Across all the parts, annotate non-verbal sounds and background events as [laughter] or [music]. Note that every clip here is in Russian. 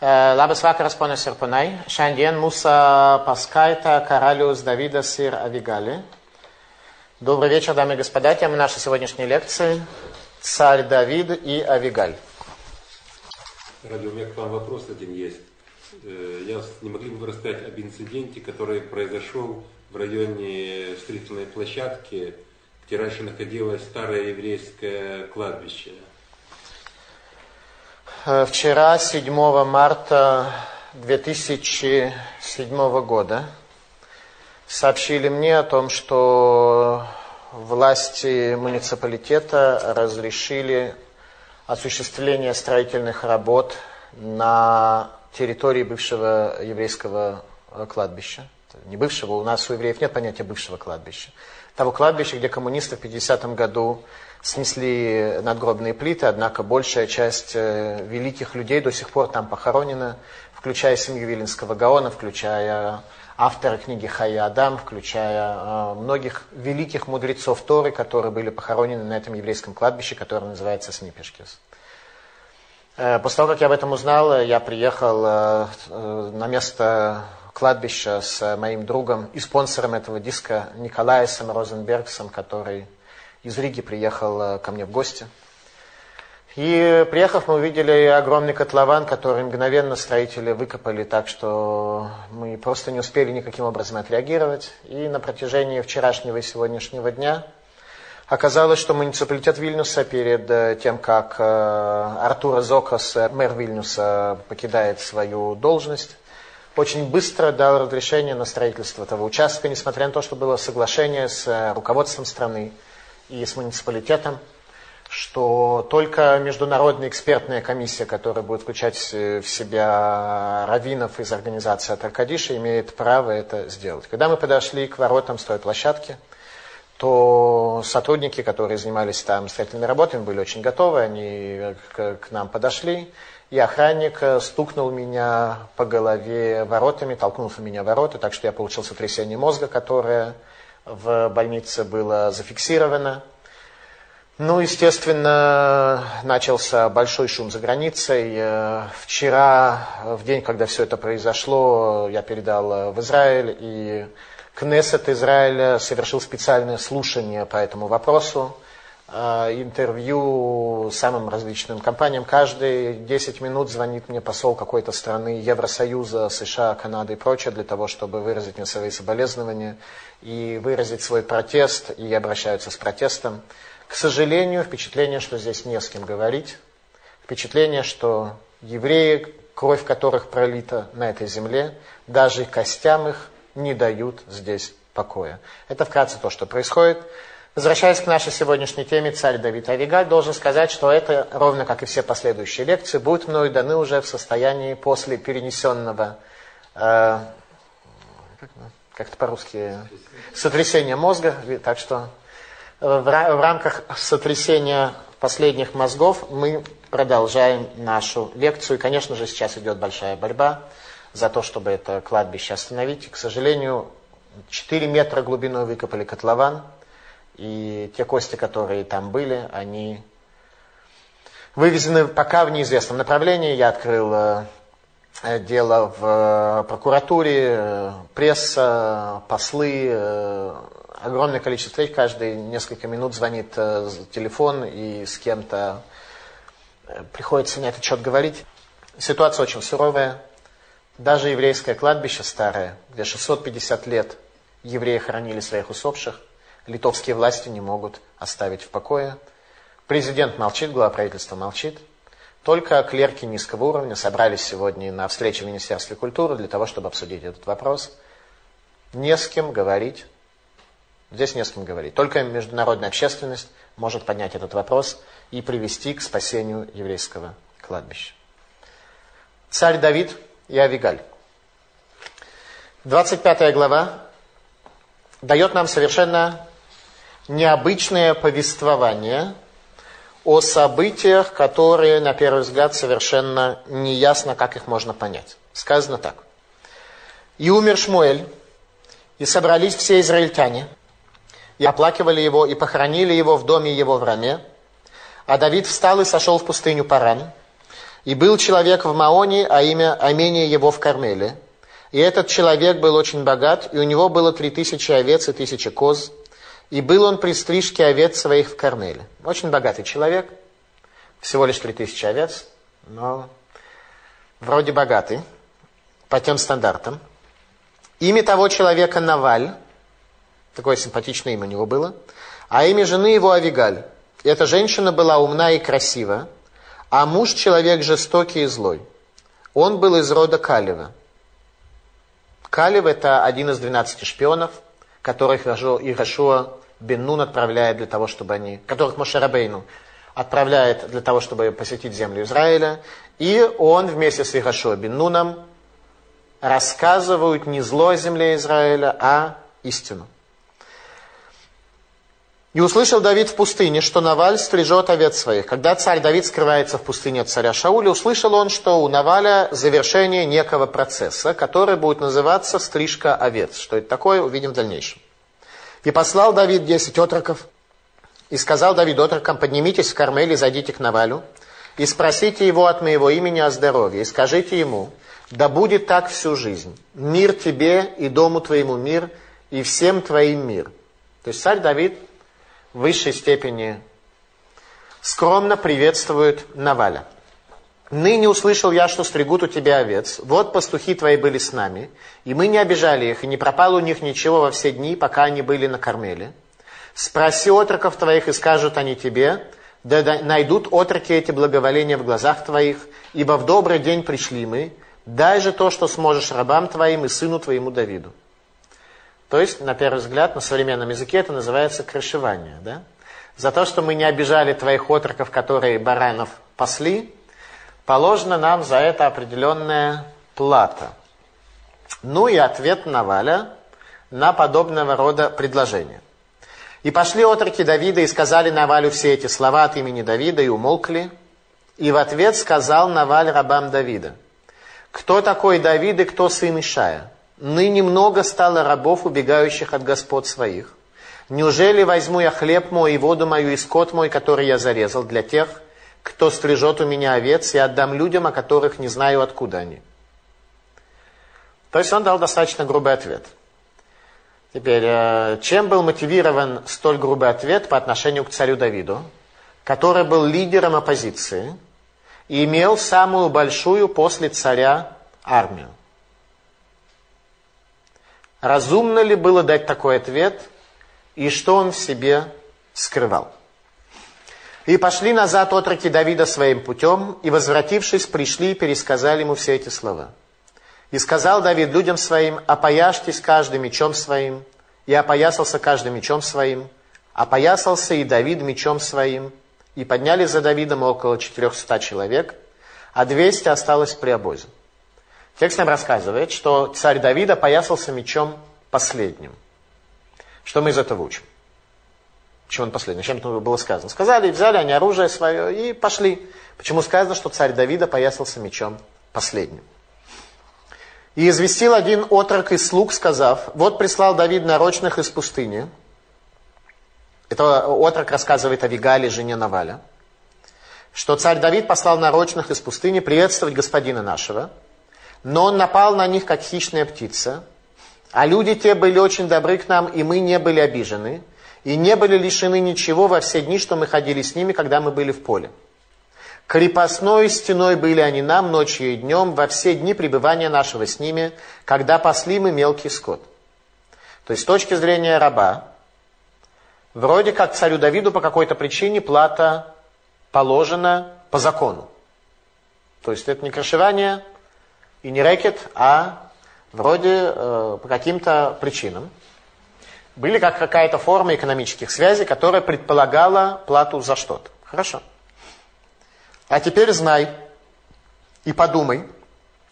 Labas vakaras, ponas ir ponai. Šiandien mūsų paskaita Karalius Давида Сир Авигали. Добрый вечер, дамы и господа. Тема нашей сегодняшней лекции – Царь Давид и Авигаль. Ради, у меня к вам вопрос один есть. Э, Я не могли бы рассказать об инциденте, который произошел в районе строительной площадки, где раньше находилось старое еврейское кладбище. Э, Вчера, 7 марта 2007 года, сообщили мне о том, что власти муниципалитета разрешили осуществление строительных работ на территории бывшего еврейского э, кладбища. Не бывшего, у нас у евреев нет понятия бывшего кладбища. Того кладбища, где коммунисты в 50-м году снесли надгробные плиты, однако большая часть э, великих людей до сих пор там похоронена, включая семью Виленского Гаона, включая автора книги Хая Адам, включая э, многих великих мудрецов Торы, которые были похоронены на этом еврейском кладбище, которое называется Снипешкис. Э, После того, как я об этом узнал, я приехал на место кладбища с моим другом и спонсором этого диска Николаем Розенбергсом, который из Риги приехал э, ко мне в гости. И приехав, мы увидели огромный котлован, который мгновенно строители выкопали так, что мы просто не успели никаким образом отреагировать. И на протяжении вчерашнего и сегодняшнего дня оказалось, что муниципалитет Вильнюса перед э, тем, как э, Артура Зокос, мэр Вильнюса, покидает свою должность, очень быстро дал разрешение на строительство этого участка, несмотря на то, что было соглашение с руководством страны и с муниципалитетом, что только международная экспертная комиссия, которая будет включать в себя раввинов из организации Атаркадиша, имеет право это сделать. Когда мы подошли к воротам стройплощадки, то сотрудники, которые занимались там строительными работами, были очень готовы, они к, к нам подошли, и охранник э, стукнул меня по голове воротами, толкнул меня ворота, так что я получил сотрясение мозга, которое в больнице было зафиксировано. Ну, естественно, начался большой шум за границей. Э, Вчера, в день, когда все это произошло, я передал э, в Израиль, и Кнессет Израиля совершил специальное слушание по этому вопросу, интервью самым различным компаниям. Каждые 10 минут звонит мне посол какой-то страны Евросоюза, США, Канады и прочее, для того, чтобы выразить мне свои соболезнования и выразить свой протест, и обращаются с протестом. К сожалению, впечатление, что здесь не с кем говорить. Впечатление, что евреи, кровь которых пролита на этой земле, даже костям их не дают здесь покоя. Это вкратце то, что происходит. Возвращаясь к нашей сегодняшней теме, царь Давид Авигаль должен сказать, что это, ровно как и все последующие лекции, будут мною даны уже в состоянии после перенесенного, э, как это по-русски, сотрясения мозга. Так что в, в рамках сотрясения последних мозгов мы продолжаем нашу лекцию. И, конечно же, сейчас идет большая борьба за то, чтобы это кладбище остановить. И, к сожалению, 4 метра глубиной выкопали котлован, и те кости, которые там были, они вывезены пока в неизвестном направлении. Я открыл э, дело в э, прокуратуре, э, пресса, послы, огромное количество встреч, каждые несколько минут звонит телефон и с кем-то приходится на этот счет говорить. Ситуация очень суровая. Даже еврейское кладбище старое, где 650 лет евреи хоронили своих усопших, литовские власти не могут оставить в покое. Президент молчит, глава правительства молчит. Только клерки низкого уровня собрались сегодня на встрече в Министерстве культуры для того, чтобы обсудить этот вопрос. Не с кем говорить. Здесь не с кем говорить. Только международная общественность может поднять этот вопрос и привести к спасению еврейского кладбища. Царь Давид и Авигаль. 25 глава дает нам совершенно необычное повествование о событиях, которые, на первый взгляд, совершенно неясно, как их можно понять. Сказано так. «И умер Шмуэль, и собрались все израильтяне, и оплакивали его, и похоронили его в доме его в Раме. А Давид встал и сошел в пустыню Паран, И был человек в Маоне, а имя, а имение его в Кармеле. И этот человек был очень богат, и у него было три тысячи овец и тысяча коз. И был он при стрижке овец своих в Кармеле. Очень богатый человек, всего лишь три тысячи овец, но вроде богатый, по тем стандартам. Имя того человека Наваль, такое симпатичное имя у него было, а имя жены его Авигаль. Эта женщина была умна и красива, а муж человек жестокий и злой. Он был из рода Калева. Калев – это один из 12 шпионов, которых Ирашуа бен отправляет для того, чтобы они, которых Мошерабейну отправляет для того, чтобы посетить землю Израиля. И он вместе с Ирашуа бен рассказывают не зло земле Израиля, а истину. И услышал Давид в пустыне, что Наваль стрижет овец своих. Когда царь Давид скрывается в пустыне от царя Шауля, услышал он, что у Наваля завершение некого процесса, который будет называться стрижка овец. Что это такое, увидим в дальнейшем. И послал Давид десять отроков, и сказал Давид отрокам, поднимитесь в Кармель и зайдите к Навалю, и спросите его от моего имени о здоровье, и скажите ему, да будет так всю жизнь. Мир тебе и дому твоему мир, и всем твоим мир. То есть царь Давид высшей степени скромно приветствует Наваля. Ныне услышал я, что стригут у тебя овец. Вот пастухи твои были с нами, и мы не обижали их, и не пропало у них ничего во все дни, пока они были на кормеле. Спроси отроков твоих, и скажут они тебе, да найдут отроки эти благоволения в глазах твоих, ибо в добрый день пришли мы, дай же то, что сможешь рабам твоим и сыну твоему Давиду. То есть, на первый взгляд, на современном языке это называется крышевание. Да? За то, что мы не обижали твоих отроков, которые баранов пасли, положена нам за это определенная плата. Ну и ответ Наваля на подобного рода предложение. И пошли отроки Давида и сказали Навалю все эти слова от имени Давида и умолкли. И в ответ сказал Наваль рабам Давида, кто такой Давид и кто сын Ишая? Ныне много стало рабов, убегающих от господ своих. Неужели возьму я хлеб мой и воду мою и скот мой, который я зарезал, для тех, кто стрижет у меня овец, и отдам людям, о которых не знаю, откуда они? То есть он дал достаточно грубый ответ. Теперь, э, чем был мотивирован столь грубый ответ по отношению к царю Давиду, который был лидером оппозиции и имел самую большую после царя армию? Разумно ли было дать такой ответ, и что он в себе скрывал? И пошли назад отроки Давида своим путем, и, возвратившись, пришли и пересказали ему все эти слова. И сказал Давид людям своим, опояжьтесь каждым мечом своим, и опоясался каждым мечом своим, опоясался и Давид мечом своим, и подняли за Давидом около 400 человек, а 200 осталось при обозе. Текст нам рассказывает, что царь Давид опоясался мечом последним. Что мы из этого учим? Почему он последний? Чем это было сказано? Сказали, взяли они оружие свое и пошли. Почему сказано, что царь Давида поясался мечом последним? И известил один отрок из слуг, сказав, вот прислал Давид нарочных из пустыни. Это отрок рассказывает о Вигале, жене Наваля. Что царь Давид послал нарочных из пустыни приветствовать господина нашего – но он напал на них, как хищная птица. А люди те были очень добры к нам, и мы не были обижены, и не были лишены ничего во все дни, что мы ходили с ними, когда мы были в поле. Крепостной стеной были они нам ночью и днем во все дни пребывания нашего с ними, когда пасли мы мелкий скот. То есть с точки зрения раба, вроде как царю Давиду по какой-то причине плата положена по закону. То есть это не крышевание, и не рэкет, а вроде э, по каким-то причинам. Были как какая-то форма экономических связей, которая предполагала плату за что-то. Хорошо. А теперь знай и подумай,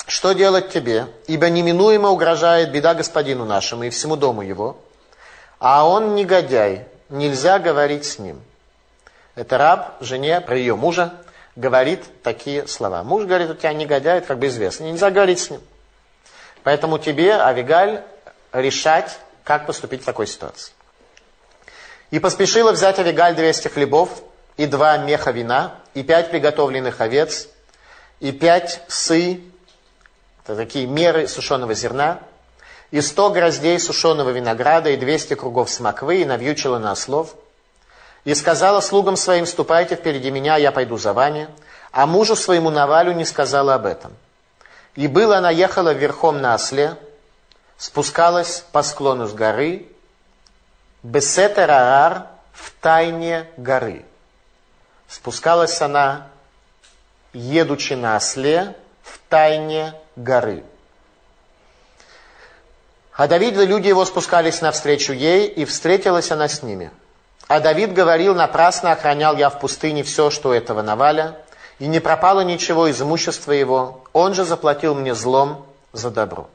что делать тебе, ибо неминуемо угрожает беда господину нашему и всему дому его, а он негодяй, нельзя говорить с ним. Это раб жене про ее мужа, говорит такие слова. Муж говорит, у тебя негодяй, это как бы известно, нельзя говорить с ним. Поэтому тебе, Авигаль, решать, как поступить в такой ситуации. И поспешила взять Авигаль 200 хлебов и два меха вина, и пять приготовленных овец, и пять сы, это такие меры сушеного зерна, и сто гроздей сушеного винограда, и двести кругов смоквы, и навьючила на ослов. И сказала слугам своим, ступайте впереди меня, я пойду за вами. А мужу своему Навалю не сказала об этом. И было она ехала верхом на осле, спускалась по склону с горы, Бесетерарар в тайне горы. Спускалась она, едучи на осле, в тайне горы. А Давид и люди его спускались навстречу ей, и встретилась она с ними. А Давид говорил, напрасно охранял я в пустыне все, что этого Наваля, и не пропало ничего из имущества его, он же заплатил мне злом за добро.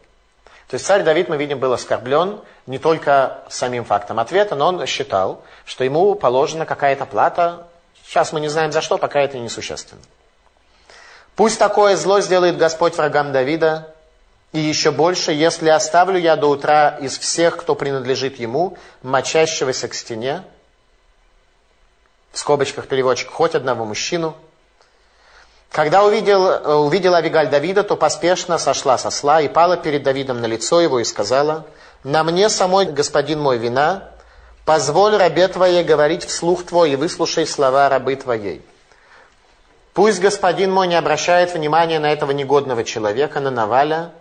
То есть царь Давид, мы видим, был оскорблен не только самим фактом ответа, но он считал, что ему положена какая-то плата. Сейчас мы не знаем за что, пока это несущественно. Пусть такое зло сделает Господь врагам Давида, и еще больше, если оставлю я до утра из всех, кто принадлежит ему, мочащегося к стене, в скобочках переводчик, хоть одного мужчину. Когда увидел, увидела Авигаль Давида, то поспешно сошла со сла и пала перед Давидом на лицо его и сказала, «На мне самой, господин мой, вина, позволь рабе твоей говорить вслух твой и выслушай слова рабы твоей». Пусть господин мой не обращает внимания на этого негодного человека, на Наваля,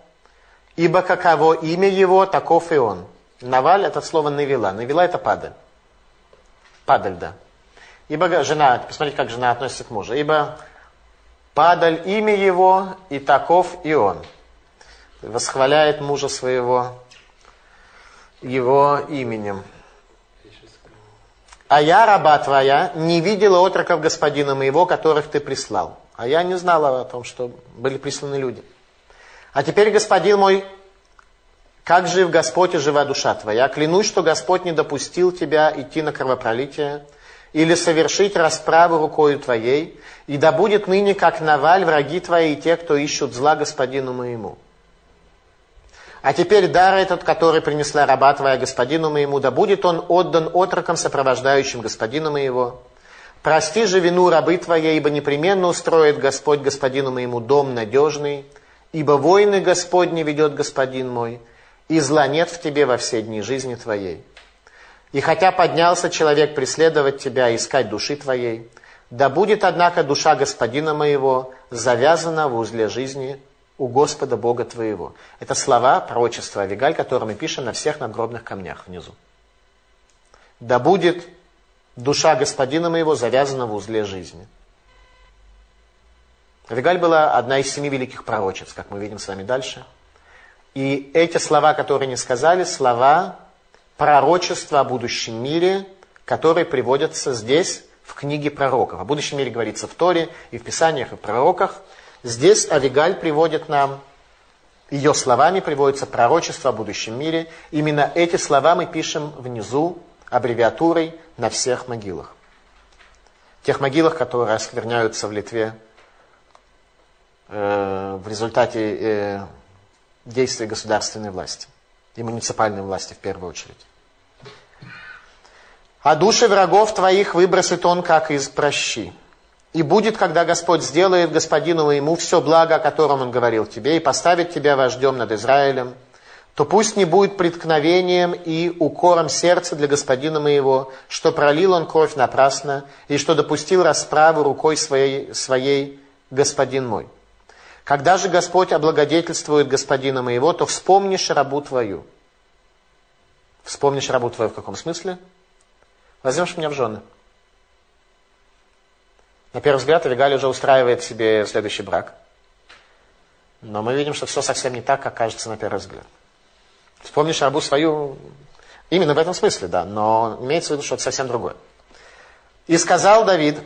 ибо каково имя его, таков и он. Наваль это слово навела. Навела это падаль. Падаль, да. Ибо жена, посмотрите, как жена относится к мужу. Ибо падаль имя его, и таков и он. Восхваляет мужа своего его именем. А я, раба твоя, не видела отроков господина моего, которых ты прислал. А я не знала о том, что были присланы люди. А теперь, господин мой, как жив Господь и жива душа твоя? Клянусь, что Господь не допустил тебя идти на кровопролитие или совершить расправу рукою твоей, и да будет ныне, как Наваль, враги твои и те, кто ищут зла господину моему. А теперь дар этот, который принесла раба твоя господину моему, да будет он отдан отрокам, сопровождающим господина моего. Прости же вину рабы твоей, ибо непременно устроит Господь господину моему дом надежный, Ибо войны Господни ведет Господин мой, и зла нет в тебе во все дни жизни твоей. И хотя поднялся человек преследовать тебя искать души твоей, да будет, однако, душа Господина моего завязана в узле жизни у Господа Бога твоего. Это слова пророчества Авигаль, которые мы пишем на всех надгробных камнях внизу. Да будет душа Господина моего завязана в узле жизни. Авигаль была одна из семи великих пророчеств, как мы видим с вами дальше. И эти слова, которые не сказали, слова пророчества о будущем мире, которые приводятся здесь, в книге пророков. О будущем мире говорится в Торе, и в Писаниях, и в пророках. Здесь Авигаль приводит нам, ее словами приводится пророчество о будущем мире. Именно эти слова мы пишем внизу аббревиатурой на всех могилах. Тех могилах, которые оскверняются в Литве Э, в результате э, действий государственной власти и муниципальной власти в первую очередь. А души врагов твоих выбросит он, как из прощи. И будет, когда Господь сделает господину моему все благо, о котором он говорил тебе, и поставит тебя вождем над Израилем, то пусть не будет преткновением и укором сердца для господина моего, что пролил он кровь напрасно, и что допустил расправу рукой своей, своей господин мой. Когда же Господь облагодетельствует господина моего, то вспомнишь рабу твою. Вспомнишь рабу твою в каком смысле? Возьмешь меня в жены. На первый взгляд, Авигаль уже устраивает себе следующий брак. Но мы видим, что все совсем не так, как кажется на первый взгляд. Вспомнишь рабу свою, именно в этом смысле, да, но имеется в виду что-то совсем другое. И сказал Давид,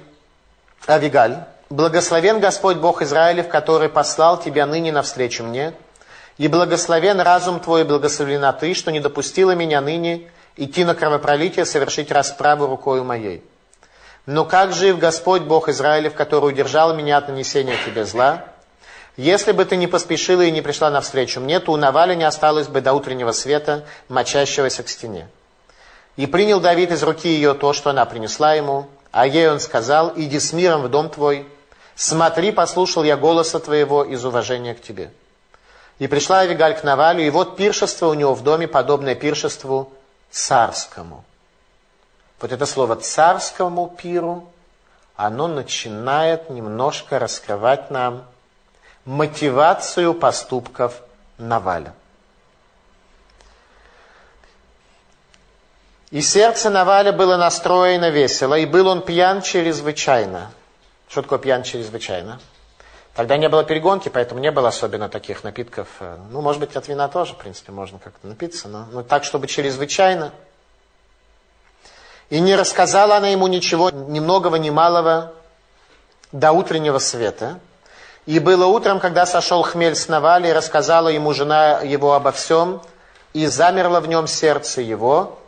Авигаль, Благословен Господь Бог Израилев, который послал тебя ныне навстречу мне, и благословен разум твой, и благословена ты, что не допустила меня ныне идти на кровопролитие, совершить расправу рукою моей. Но как жив Господь Бог Израилев, который удержал меня от нанесения тебе зла? Если бы ты не поспешила и не пришла навстречу мне, то у Навали не осталось бы до утреннего света, мочащегося к стене. И принял Давид из руки ее то, что она принесла ему, а ей он сказал, иди с миром в дом твой, Смотри, послушал я голоса твоего из уважения к тебе. И пришла Авигаль к Навалю, и вот пиршество у него в доме, подобное пиршеству царскому. Вот это слово царскому пиру, оно начинает немножко раскрывать нам мотивацию поступков Наваля. И сердце Наваля было настроено весело, и был он пьян чрезвычайно. Что такое пьян чрезвычайно? Тогда не было перегонки, поэтому не было особенно таких напитков. Ну, может быть, от вина тоже, в принципе, можно как-то напиться, но, но так, чтобы чрезвычайно. И не рассказала она ему ничего, ни многого, ни малого, до утреннего света. И было утром, когда сошел хмель с Навали, и рассказала ему жена его обо всем, и замерло в нем сердце его,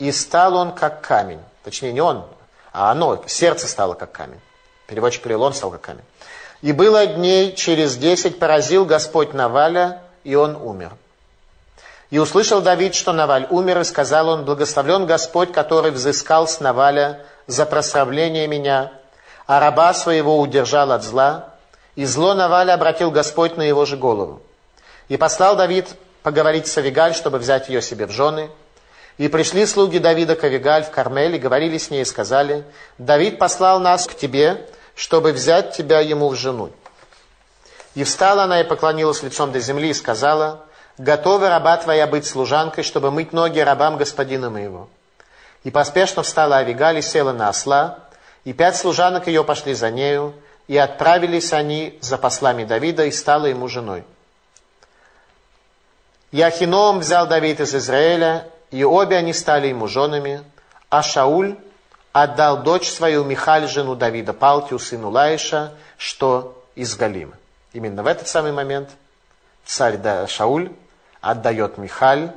и стал он как камень. Точнее, не он, а оно, сердце стало как камень. Переводчик перевел, он стал как камень. И было дней через десять поразил Господь Наваля, и он умер. И услышал Давид, что Наваль умер, и сказал он, благословлен Господь, который взыскал с Наваля за прославление меня, а раба своего удержал от зла, и зло Наваля обратил Господь на его же голову. И послал Давид поговорить с Авигаль, чтобы взять ее себе в жены. И пришли слуги Давида к Авигаль в Кармель, и говорили с ней, и сказали, Давид послал нас к тебе, чтобы взять тебя ему в жену. И встала она и поклонилась лицом до земли и сказала, «Готова раба твоя быть служанкой, чтобы мыть ноги рабам господина моего». И поспешно встала Авигаль и села на осла, и пять служанок ее пошли за нею, и отправились они за послами Давида, и стала ему женой. Яхином взял Давид из Израиля, и обе они стали ему женами, а Шауль отдал дочь свою Михаль, жену Давида, Палтию, сыну Лаиша, что из Галима. Именно в этот самый момент царь Шауль отдает Михаль,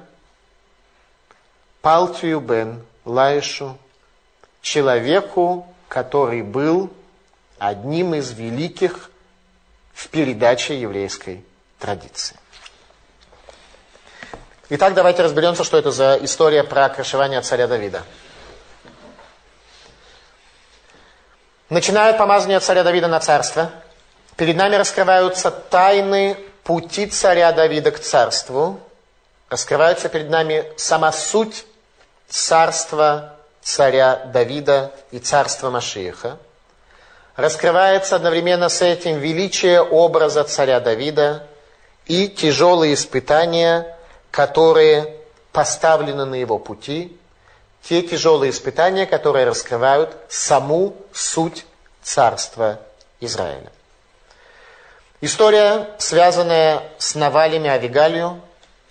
Палтию бен Лаишу, человеку, который был одним из великих в передаче еврейской традиции. Итак, давайте разберемся, что это за история про крышевание царя Давида. Начинают помазание царя Давида на царство. Перед нами раскрываются тайны пути царя Давида к царству. Раскрывается перед нами сама суть царства царя Давида и царства Машииха. Раскрывается одновременно с этим величие образа царя Давида и тяжелые испытания, которые поставлены на его пути, те тяжелые испытания, которые раскрывают саму суть царства Израиля. История, связанная с Навалями Авигалью,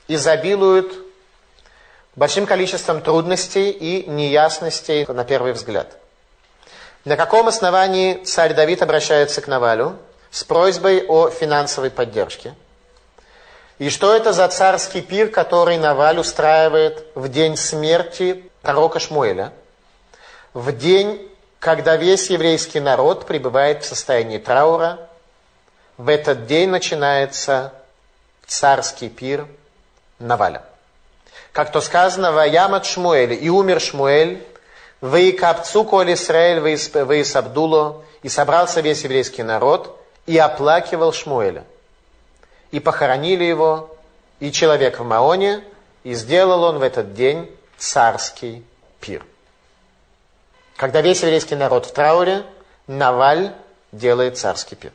изобилует большим количеством трудностей и неясностей на первый взгляд. На каком основании царь Давид обращается к Навалю с просьбой о финансовой поддержке? И что это за царский пир, который Наваль устраивает в день смерти пророка Шмуэля, в день, когда весь еврейский народ пребывает в состоянии траура, в этот день начинается царский пир Наваля. Как то сказано, «Ваямат Шмуэль, и умер Шмуэль, «Ваикапцу коль Исраэль ваис Абдуло», и собрался весь еврейский народ, и оплакивал Шмуэля. И похоронили его, и человек в Маоне, и сделал он в этот день царский пир. Когда весь еврейский народ в трауре, Наваль делает царский пир.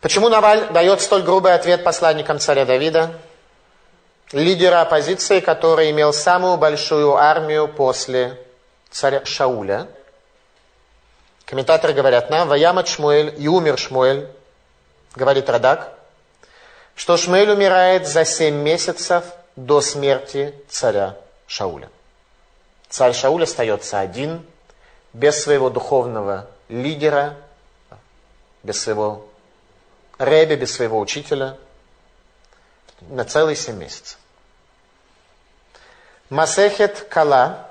Почему Наваль дает столь грубый ответ посланникам царя Давида, лидера оппозиции, который имел самую большую армию после царя Шауля? Комментаторы говорят нам, «Ваямат Шмуэль, и умер Шмуэль», говорит Радак, что Шмуэль умирает за семь месяцев до смерти царя Шауля. Царь Шауль остается один, без своего духовного лидера, без своего ребе, без своего учителя, на целые семь месяцев. Масехет Кала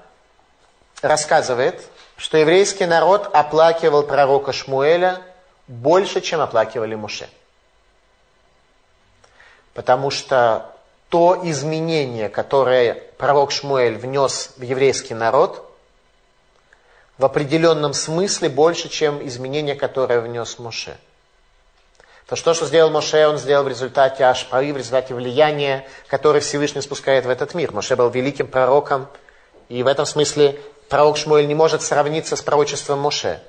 рассказывает, что еврейский народ оплакивал пророка Шмуэля больше, чем оплакивали Муше. Потому что то изменение, которое пророк Шмуэль внес в еврейский народ, в определенном смысле больше, чем изменения, которые внес Моше. То, что, что сделал Моше, он сделал в результате ашпары, в результате влияния, которое Всевышний спускает в этот мир. Моше был великим пророком, и в этом смысле пророк Шмуэль не может сравниться с пророчеством Моше.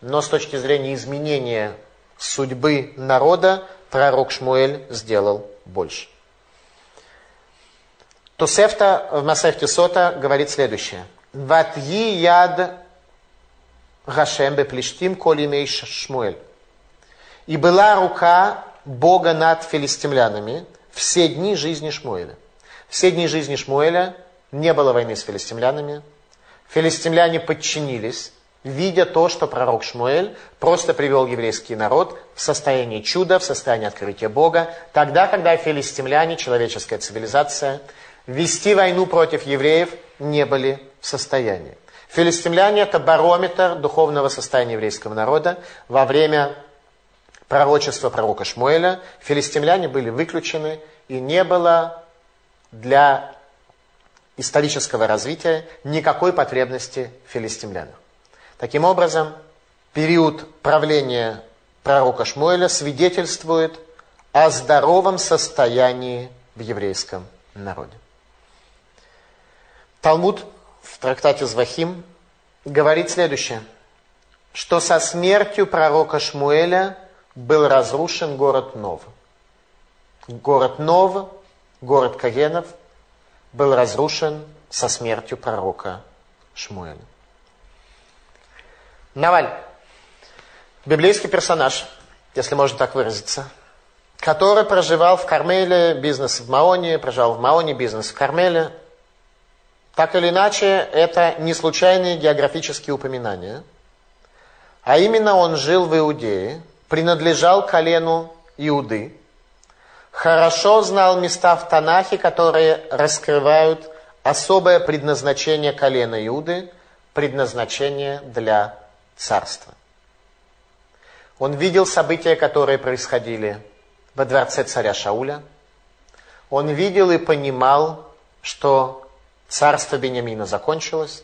Но с точки зрения изменения судьбы народа, пророк Шмуэль сделал больше. Тусефта в Масефте Сота говорит следующее. Ватьи яд Гашем беплештим колимей Шмуэль. И была рука Бога над филистимлянами все дни жизни Шмуэля. Все дни жизни Шмуэля не было войны с филистимлянами. Филистимляне подчинились, видя то, что пророк Шмуэль просто привел еврейский народ в состояние чуда, в состояние открытия Бога, тогда, когда филистимляне, человеческая цивилизация, вести войну против евреев не были в состоянии. Филистимляне – это барометр духовного состояния еврейского народа во время пророчества пророка Шмуэля. Филистимляне были выключены, и не было для исторического развития никакой потребности в филистимлянах. Таким образом, период правления пророка Шмуэля свидетельствует о здоровом состоянии в еврейском народе. Талмуд в трактате Звахим говорит следующее, что со смертью пророка Шмуэля был разрушен город Нов. Город Нов, город Кагенов, был разрушен со смертью пророка Шмуэля. Наваль, библейский персонаж, если можно так выразиться, который проживал в Кармеле, бизнес в Маоне, проживал в Маоне, бизнес в Кармеле. Так или иначе, это не случайные географические упоминания. А именно он жил в Иудее, принадлежал колену Иуды, хорошо знал места в Танахе, которые раскрывают особое предназначение колена Иуды, предназначение для царства. Он видел события, которые происходили во дворце царя Шауля. Он видел и понимал, что царство Бениамина закончилось.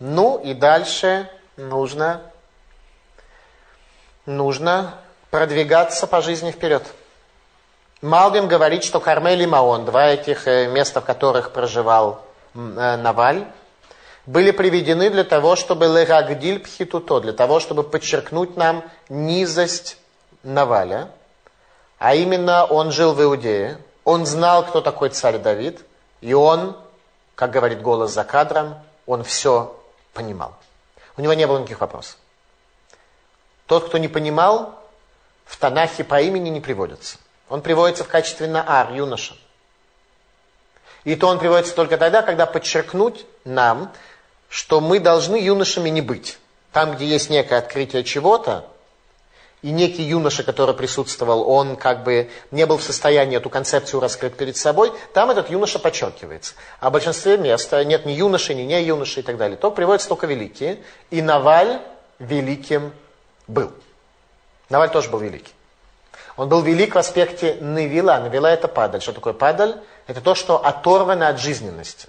Ну и дальше нужно, нужно продвигаться по жизни вперед. Малбим говорит, что Кармель и Маон, два этих э, места, в которых проживал э, Наваль, были приведены для того, чтобы лерагдиль пхитуто, для того, чтобы подчеркнуть нам низость Наваля. А именно он жил в Иудее, он знал, кто такой царь Давид, и он, как говорит голос за кадром, он все понимал. У него не было никаких вопросов. Тот, кто не понимал, в Танахе по имени не приводится. Он приводится в качестве наар, юноша. И то он приводится только тогда, когда подчеркнуть нам, что мы должны юношами не быть. Там, где есть некое открытие чего-то, и некий юноша, который присутствовал, он как бы не был в состоянии эту концепцию раскрыть перед собой, там этот юноша подчеркивается. А в большинстве мест нет ни юноши, ни не юноши и так далее. То приводятся только великие. И Наваль великим был. Наваль тоже был великий. Он был велик в аспекте Невила. Невила это падаль. Что такое падаль? Это то, что оторвано от жизненности.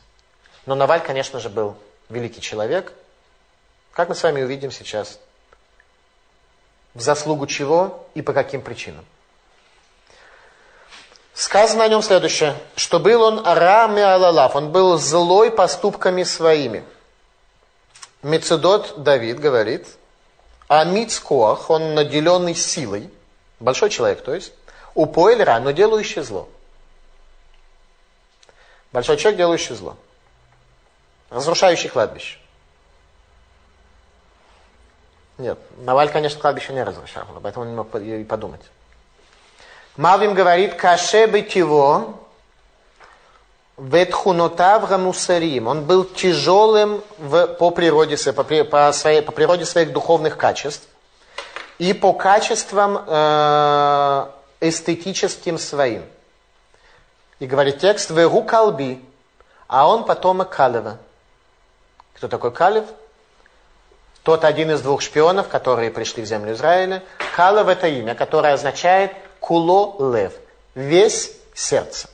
Но Наваль, конечно же, был великий человек, как мы с вами увидим сейчас, в заслугу чего и по каким причинам. Сказано о нем следующее, что был он рами алалав, он был злой поступками своими. Мецедот Давид говорит, а Мицкоах, он наделенный силой, большой человек, то есть, упоэль ра, но делающий зло. Большой человек, делающий зло разрушающий кладбище. Нет, Наваль, конечно, кладбище не разрушал, поэтому он не мог и подумать. Малвим говорит, каше быть его, ветхунотав рамусарим. Он был тяжелым в, по, природе, по, по, своей, по природе своих духовных качеств и по качествам э, эстетическим своим. И говорит текст, вегу калби, а он потомок Калева. Кто такой Калев? Тот один из двух шпионов, которые пришли в землю Израиля. Калев это имя, которое означает куло лев, весь сердце.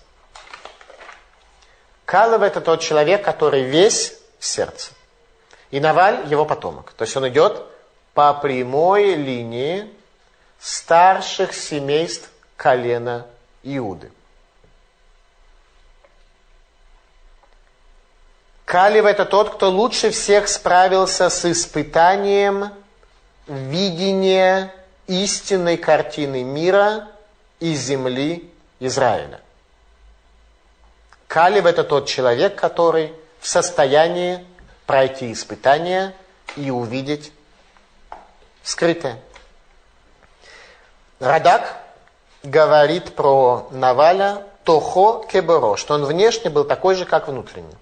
Калев это тот человек, который весь сердце. И Наваль его потомок. То есть он идет по прямой линии старших семейств колена Иуды. Калив это тот, кто лучше всех справился с испытанием видения истинной картины мира и земли Израиля. Калиб это тот человек, который в состоянии пройти испытание и увидеть скрытое. Радак говорит про Наваля Тохо Кеберо, что он внешне был такой же, как внутренний.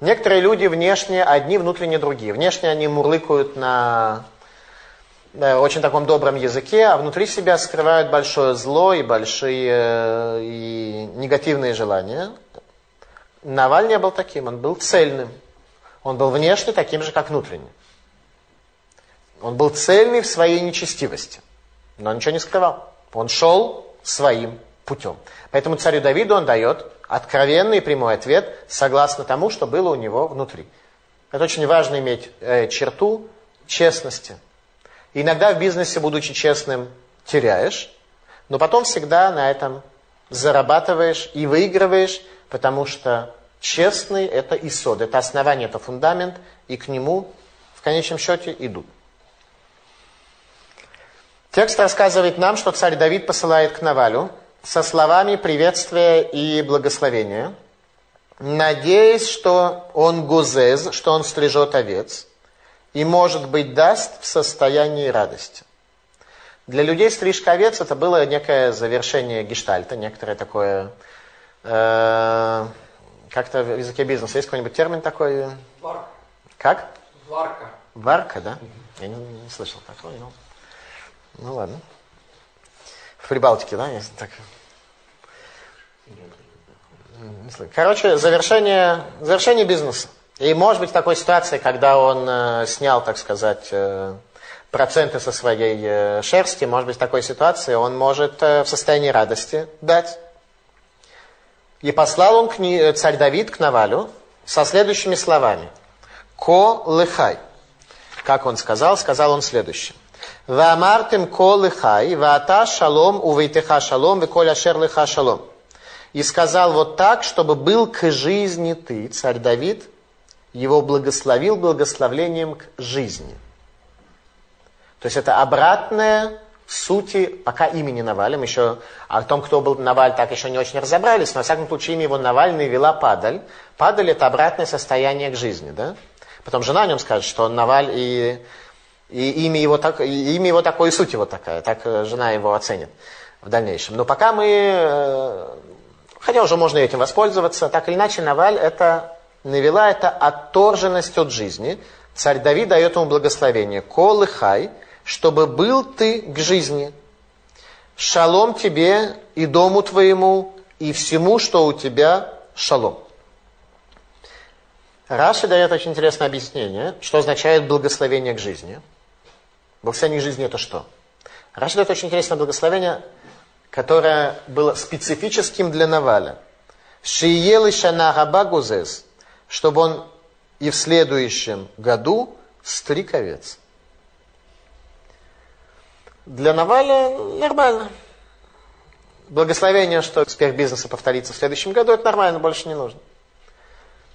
Некоторые люди внешне одни, внутренне другие. Внешне они мурлыкают на очень таком добром языке, а внутри себя скрывают большое зло и большие э, и негативные желания. Наваль не был таким, он был цельным. Он был внешне таким же, как внутренне. Он был цельный в своей нечестивости, но ничего не скрывал. Он шел своим путем. Поэтому царю Давиду он дает откровенный прямой ответ, согласно тому, что было у него внутри. Это очень важно иметь э, черту честности. Иногда в бизнесе, будучи честным, теряешь, но потом всегда на этом зарабатываешь и выигрываешь, потому что честный – это исод, это основание, это фундамент, и к нему в конечном счете идут. Текст рассказывает нам, что царь Давид посылает к Навалю со словами приветствия и благословения, надеясь, что он гузез, что он стрижет овец – и, может быть, даст в состоянии радости. Для людей стрижка овец это было некое завершение гештальта, некоторое такое, э, как-то в языке бизнеса есть какой-нибудь термин такой? Варка. Как? Варка. Варка, да? Я не, не слышал такого. Ну, ну ладно. В Прибалтике, да, есть так. Короче, завершение, завершение бизнеса. И может быть такой ситуации, когда он э, снял, так сказать, э, проценты со своей э, шерсти, может быть такой ситуации он может э, в состоянии радости дать. И послал он к ней, царь Давид к Навалю со следующими словами. Ко лыхай. Как он сказал? Сказал он следующее. Ваамартим ко лыхай, ваата шалом, увейтеха шалом, виколя шер лыха шалом. И сказал вот так, чтобы был к жизни ты, царь Давид, его благословил благословлением к жизни. То есть это обратное сути, пока имени Наваль, мы еще о том, кто был Наваль, так еще не очень разобрались, но, во всяком случае, имя его Навальный вела Падаль. Падаль – это обратное состояние к жизни, да? Потом жена о нем скажет, что он Наваль, и, и, имя, его так, и имя его такое, и суть его такая, так э, жена его оценит в дальнейшем. Но пока мы, э, хотя уже можно этим воспользоваться, так или иначе, Наваль – это навела это отторженность от жизни. Царь Давид дает ему благословение. Кол и хай, чтобы был ты к жизни. Шалом тебе и дому твоему, и всему, что у тебя шалом. Раши дает очень интересное объяснение, что означает благословение к жизни. Благословение к жизни это что? Раши дает очень интересное благословение, которое было специфическим для Наваля. Шиелы шана габагузес, чтобы он и в следующем году стриг овец. Для Наваля нормально. Благословение, что успех бизнеса повторится в следующем году, это нормально, больше не нужно.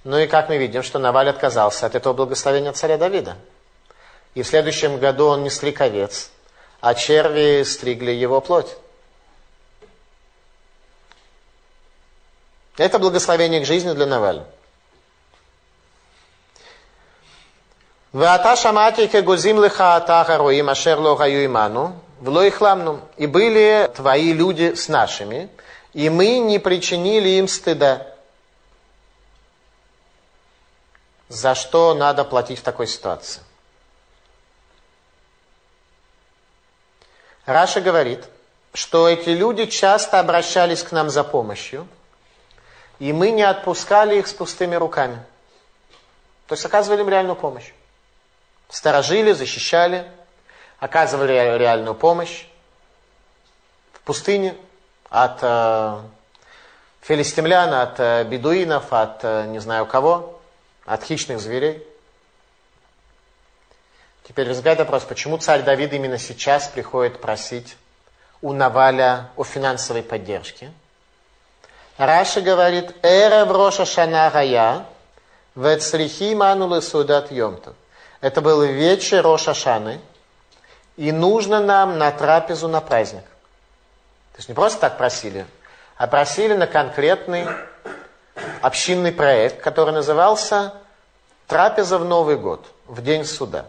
Ну и как мы видим, что Наваль отказался от этого благословения царя Давида. И в следующем году он не стриг овец, а черви стригли его плоть. Это благословение к жизни для Наваля. Вата шамати кегузим лиха атаха роим ашер ло гаю иману, вло ихламну. И были твои люди с нашими, и мы не причинили им стыда. За что надо платить в такой ситуации? Раша говорит, что эти люди часто обращались к нам за помощью, и мы не отпускали их с пустыми руками. То есть оказывали им реальную помощь сторожили, защищали, оказывали реальную помощь в пустыне от э, филистимлян, от э, бедуинов, от э, не знаю кого, от хищных зверей. Теперь возникает вопрос, почему царь Давид именно сейчас приходит просить у Наваля о финансовой поддержке? Раша говорит, «Эра в Роша Шана Гая, вецрихи манулы судат йомтов». Это был вечер Роша Шаны, и нужно нам на трапезу на праздник. То есть не просто так просили, а просили на конкретный общинный проект, который назывался «Трапеза в Новый год, в день суда».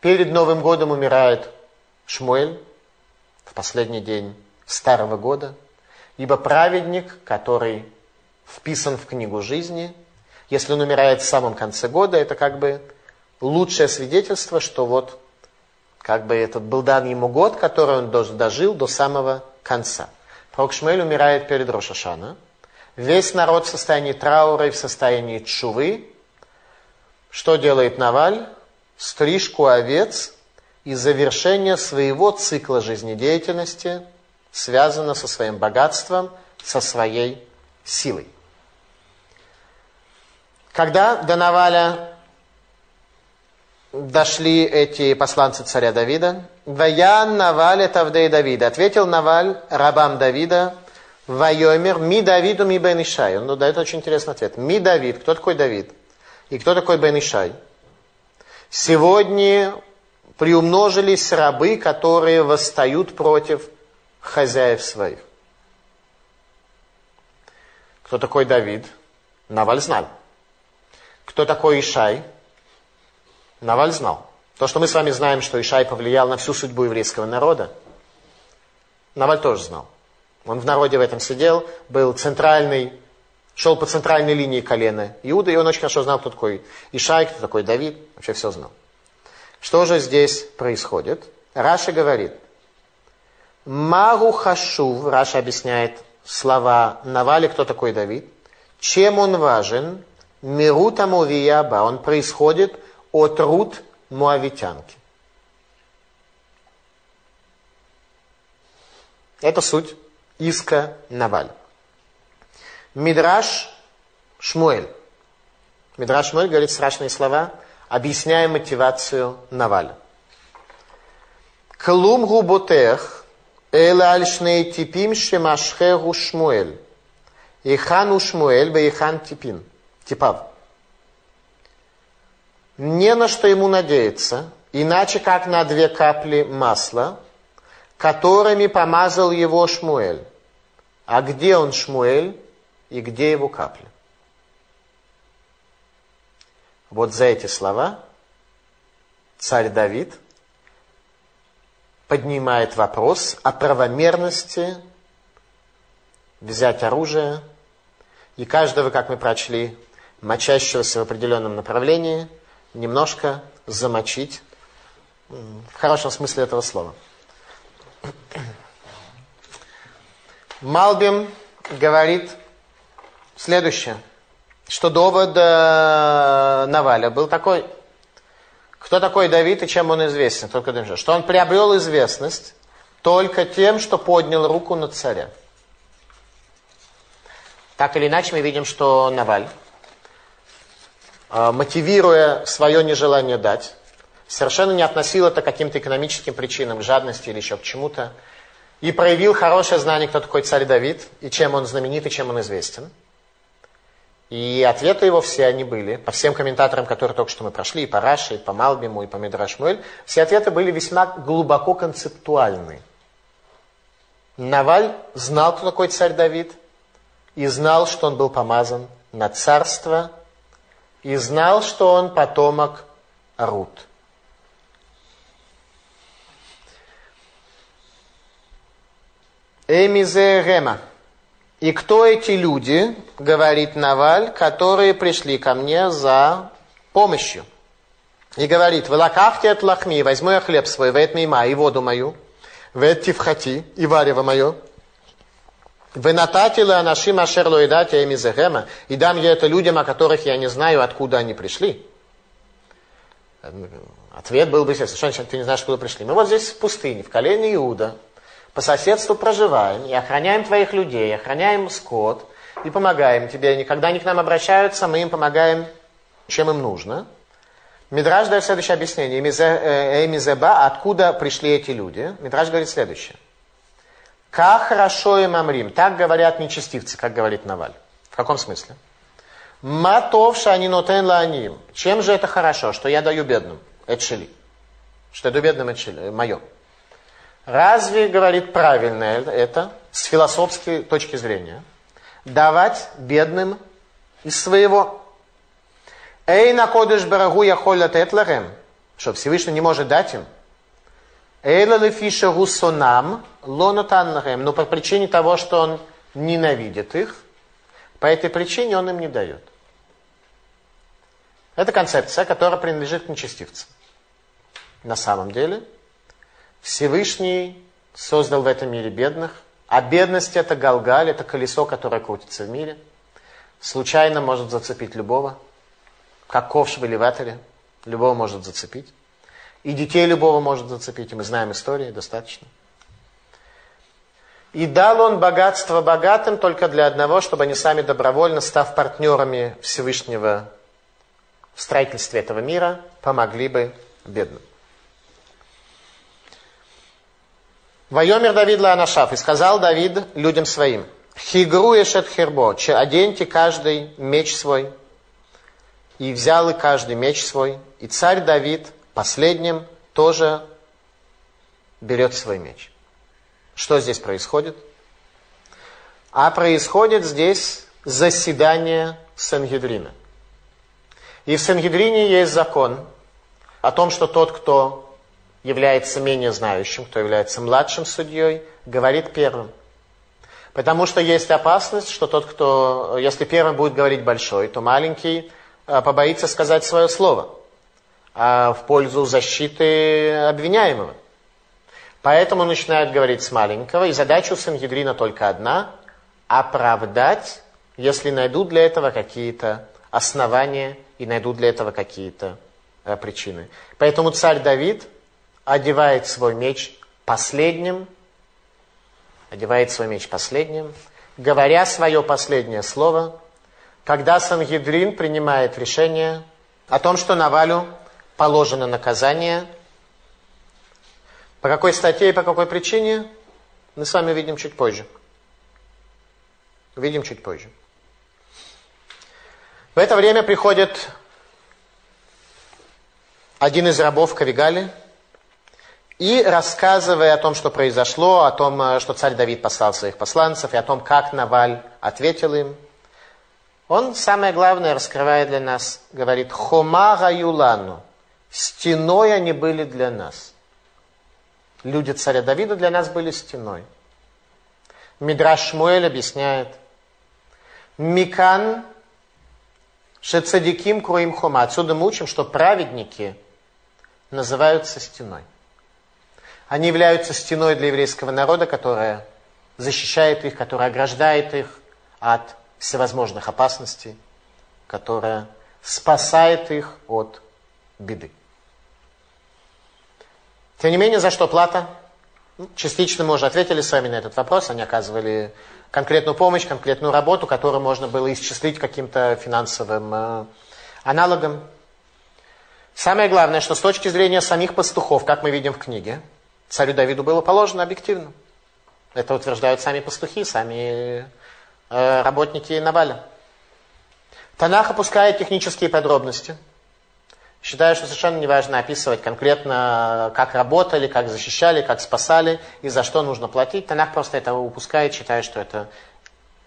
Перед Новым годом умирает Шмуэль в последний день Старого года, ибо праведник, который вписан в книгу жизни, если он умирает в самом конце года, это как бы лучшее свидетельство, что вот как бы этот был дан ему год, который он дожил до самого конца. Пророк Шмуэль умирает перед Рошашана. Весь народ в состоянии траура и в состоянии чувы. Что делает Наваль? стрижку овец и завершение своего цикла жизнедеятельности связано со своим богатством, со своей силой. Когда до Наваля дошли эти посланцы царя Давида, «Ваян Наваль Тавдей Давида», ответил Наваль рабам Давида, «Вайомер ми Давиду ми Бен Ишай». Он дает очень интересный ответ. Ми Давид, кто такой Давид? И кто такой Бен Ишай? Сегодня приумножились рабы, которые восстают против хозяев своих. Кто такой Давид? Наваль знал. Кто такой Ишай? Наваль знал. То, что мы с вами знаем, что Ишай повлиял на всю судьбу еврейского народа, Наваль тоже знал. Он в народе в этом сидел, был центральный, шел по центральной линии колена Иуда, и он очень хорошо знал, кто такой Ишай, кто такой Давид, вообще все знал. Что же здесь происходит? Раши говорит, מה הוא חשוב, Раши объясняет слова Навали, кто такой Давид, чем он важен, מרות המואביה בא, он происходит от Рут Муавитянки. Это суть иска Наваль. Мидраш Шмуэль. Мидраш Шмуэль говорит страшные слова, объясняя мотивацию Наваля. Клум губотех эла альшней типим шемашхегу Шмуэль. Ихану Шмуэль бейхан типин. Типав. Не на что ему надеяться, иначе как на две капли масла, которыми помазал его Шмуэль. А где он Шмуэль и где его капли? Вот за эти слова царь Давид поднимает вопрос о правомерности взять оружие. И каждого, как мы прочли, мочащегося в определенном направлении, немножко замочить, в хорошем смысле этого слова. Малбим говорит следующее, что довод Наваля был такой, кто такой Давид и чем он известен, только что он приобрел известность только тем, что поднял руку на царя. Так или иначе мы видим, что Наваль, э, мотивируя свое нежелание дать, совершенно не относил это к каким-то экономическим причинам, к жадности или еще к чему-то, и проявил хорошее знание, кто такой царь Давид, и чем он знаменит, и чем он известен. И ответы его все они были, по всем комментаторам, которые только что мы прошли, и по Раши, и по Малбиму, и по Медрашмуэль, все ответы были весьма глубоко концептуальны. Наваль знал, кто такой царь Давид, и знал, что он был помазан на царство, и знал, что он потомок Рут. Эмизе Рема. И кто эти люди, говорит Наваль, которые пришли ко мне за помощью? И говорит, «Велакахте от лахми, возьму я хлеб свой, вет мима, и воду мою, вет тифхати, и варево мое, вы нататили анашим ашерло и дать мизехема, и дам я это людям, о которых я не знаю, откуда они пришли. Ответ был бы, что ты не знаешь, откуда пришли. Мы вот здесь в пустыне, в колене Иуда, по соседству проживаем и охраняем твоих людей, охраняем скот и помогаем тебе. И когда они к нам обращаются, мы им помогаем, чем им нужно. Мидраж дает следующее объяснение. Эмизеба, откуда пришли эти люди? Мидраж говорит следующее. Как хорошо им амрим. Так говорят нечестивцы, как говорит Наваль. В каком смысле? Матов шани нотен лааним. Чем же это хорошо, что я даю бедным? Это шили. Что я даю бедным, это шили, мое. Разве, говорит, правильно это, с философской точки зрения, давать бедным из своего? Эй, на кодыш барагу я холят этларем, что Всевышний не может дать им. Эйла лефиша гусонам лонотаннарем, но по причине того, что он ненавидит их, по этой причине он им не дает. Это концепция, которая принадлежит нечестивцам. На самом деле, Всевышний создал в этом мире бедных, а бедность это галгаль, это колесо, которое крутится в мире. Случайно может зацепить любого, как ковш в элеваторе, любого может зацепить. И детей любого может зацепить, и мы знаем истории достаточно. И дал он богатство богатым только для одного, чтобы они сами добровольно, став партнерами Всевышнего в строительстве этого мира, помогли бы бедным. Вайомер Давид Ланашав, и сказал Давид людям своим, Хигру эшет хербо, оденьте каждый меч свой, и взял и каждый меч свой, и царь Давид последним тоже берет свой меч. Что здесь происходит? А происходит здесь заседание Сангедрина. И в Сангедрине есть закон о том, что тот, кто является менее знающим, кто является младшим судьей, говорит первым. Потому что есть опасность, что тот, кто, если первым будет говорить большой, то маленький э, побоится сказать свое слово а в пользу защиты обвиняемого. Поэтому начинают говорить с маленького, и задача у Сангедрина только одна – оправдать, если найдут для этого какие-то основания и найдут для этого какие-то э, причины. Поэтому царь Давид одевает свой меч последним, одевает свой меч последним, говоря свое последнее слово, когда Сангедрин принимает решение о том, что Навалю положено наказание. По какой статье и по какой причине, мы с вами увидим чуть позже. Увидим чуть позже. В это время приходит один из рабов Кавигали – и рассказывая о том, что произошло, о том, э, что царь Давид послал своих посланцев, и о том, как Наваль ответил им, он самое главное раскрывает для нас, говорит, «Хомара юлану» – стеной они были для нас. Люди царя Давида для нас были стеной. Мидраш Шмуэль объясняет, «Микан шецадиким круим хома». Отсюда мы учим, что праведники называются стеной. Они являются стеной для еврейского народа, которая защищает их, которая ограждает их от всевозможных опасностей, которая спасает их от беды. Тем не менее, за что плата? Ну, частично мы уже ответили с вами на этот вопрос. Они оказывали конкретную помощь, конкретную работу, которую можно было исчислить каким-то финансовым э, аналогом. Самое главное, что с точки зрения самих пастухов, как мы видим в книге, царю Давиду было положено объективно. Это утверждают сами пастухи, сами э, работники Наваля. Танах опускает технические подробности. Считаю, что совершенно не важно описывать конкретно, как работали, как защищали, как спасали и за что нужно платить. Танах просто этого упускает, считая, что это,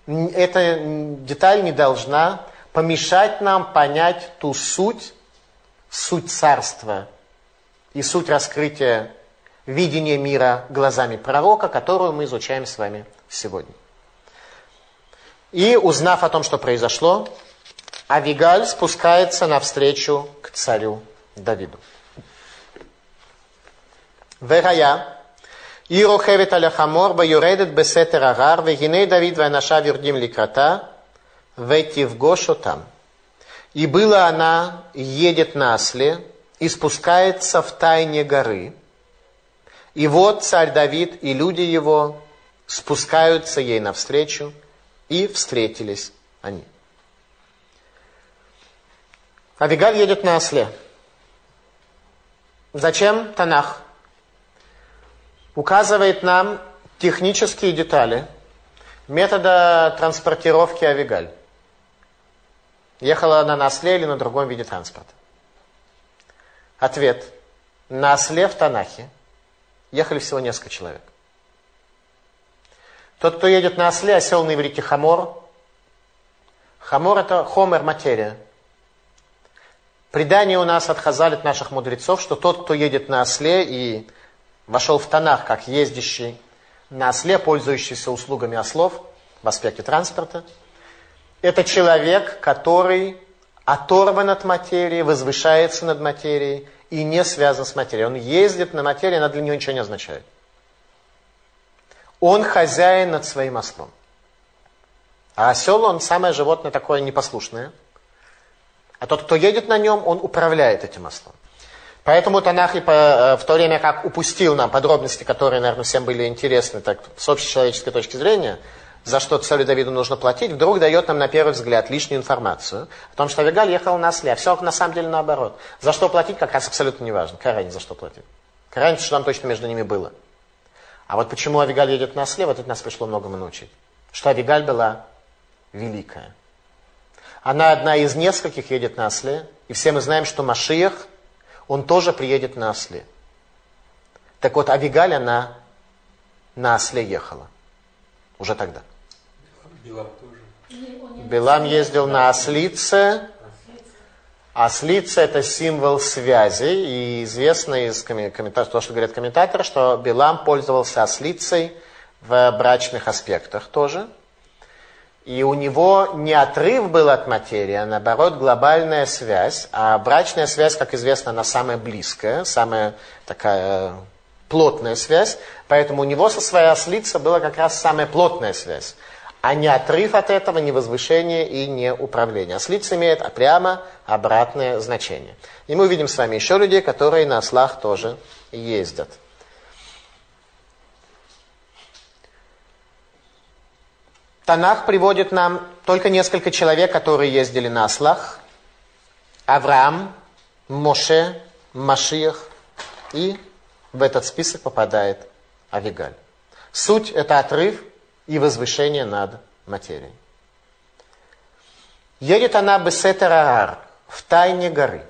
эта деталь не должна помешать нам понять ту суть, суть царства и суть раскрытия видение мира глазами пророка, которую мы изучаем с вами сегодня. И узнав о том, что произошло, Авигаль спускается навстречу к царю Давиду. Верая, и рухевит аляхамор, баюредет бесетер агар, вегиней Давид вайнаша вирдим ликрата, ветивгошу там. И было она, едет на осле, и спускается в тайне горы – и вот царь Давид и люди его спускаются ей навстречу, и встретились они. Авигаль едет на осле. Зачем Танах? Указывает нам технические детали метода транспортировки Авигаль. Ехала она на осле или на другом виде транспорта? Ответ. На осле в Танахе ехали всего несколько человек. Тот, кто едет на осле, осел на иврите חמור. חמור это חומר, материя. Предание у нас от Хазаль, от наших мудрецов, что тот, кто едет на осле и вошел в Танах, как ездящий на осле, пользующийся услугами ослов в аспекте транспорта, это человек, который оторван от материи, возвышается над материей и не связан с материей. Он ездит на материи, она для него ничего не означает. Он хозяин над своим ослом. А осел, он самое животное такое непослушное. А тот, кто едет на нем, он управляет этим ослом. Поэтому Танах и по, в то время как упустил нам подробности, которые, наверное, всем были интересны так, с общечеловеческой точки зрения, за что царю Давиду нужно платить, вдруг дает нам на первый взгляд лишнюю информацию о том, что Авигаль ехал на осле. А все на самом деле наоборот. За что платить, как раз абсолютно не важно. Какая за что платить? Какая что там точно между ними было. А вот почему Авигаль едет на осле, вот это нас пришло многому научить. Что Авигаль была великая. Она одна из нескольких едет на осле. И все мы знаем, что Машиях, он тоже приедет на осле. Так вот, Авигаль, она на осле ехала. Уже тогда. Билам тоже. Билам ездил на ослице. Ослица это символ связи. И известно из комментариев, то, что говорят комментаторы, что Билам пользовался ослицей в брачных аспектах тоже. И у него не отрыв был от материи, а наоборот глобальная связь. А брачная связь, как известно, она самая близкая, самая такая плотная связь. Поэтому у него со своей ослицей была как раз самая плотная связь а не отрыв от этого, не возвышение и не управление. Ослица имеет прямо обратное значение. И мы увидим с вами еще людей, которые на ослах тоже ездят. Танах приводит нам только несколько человек, которые ездили на ослах. Авраам, Моше, Машиях. И в этот список попадает Авигаль. Суть – это отрыв и возвышение над материей. Едет она Бесетераар, в тайне горы.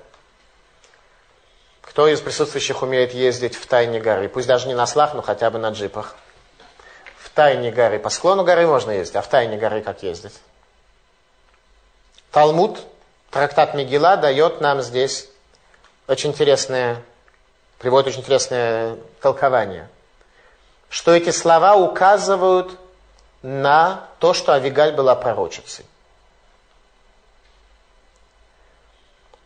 Кто из присутствующих умеет ездить в тайне горы? Пусть даже не на слах, но хотя бы на джипах. В тайне горы. По склону горы можно ездить, а в тайне горы как ездить? Талмуд, трактат Мегила, дает нам здесь очень интересное, приводит очень интересное толкование. Что эти слова указывают на то, что Авигаль была пророчицей.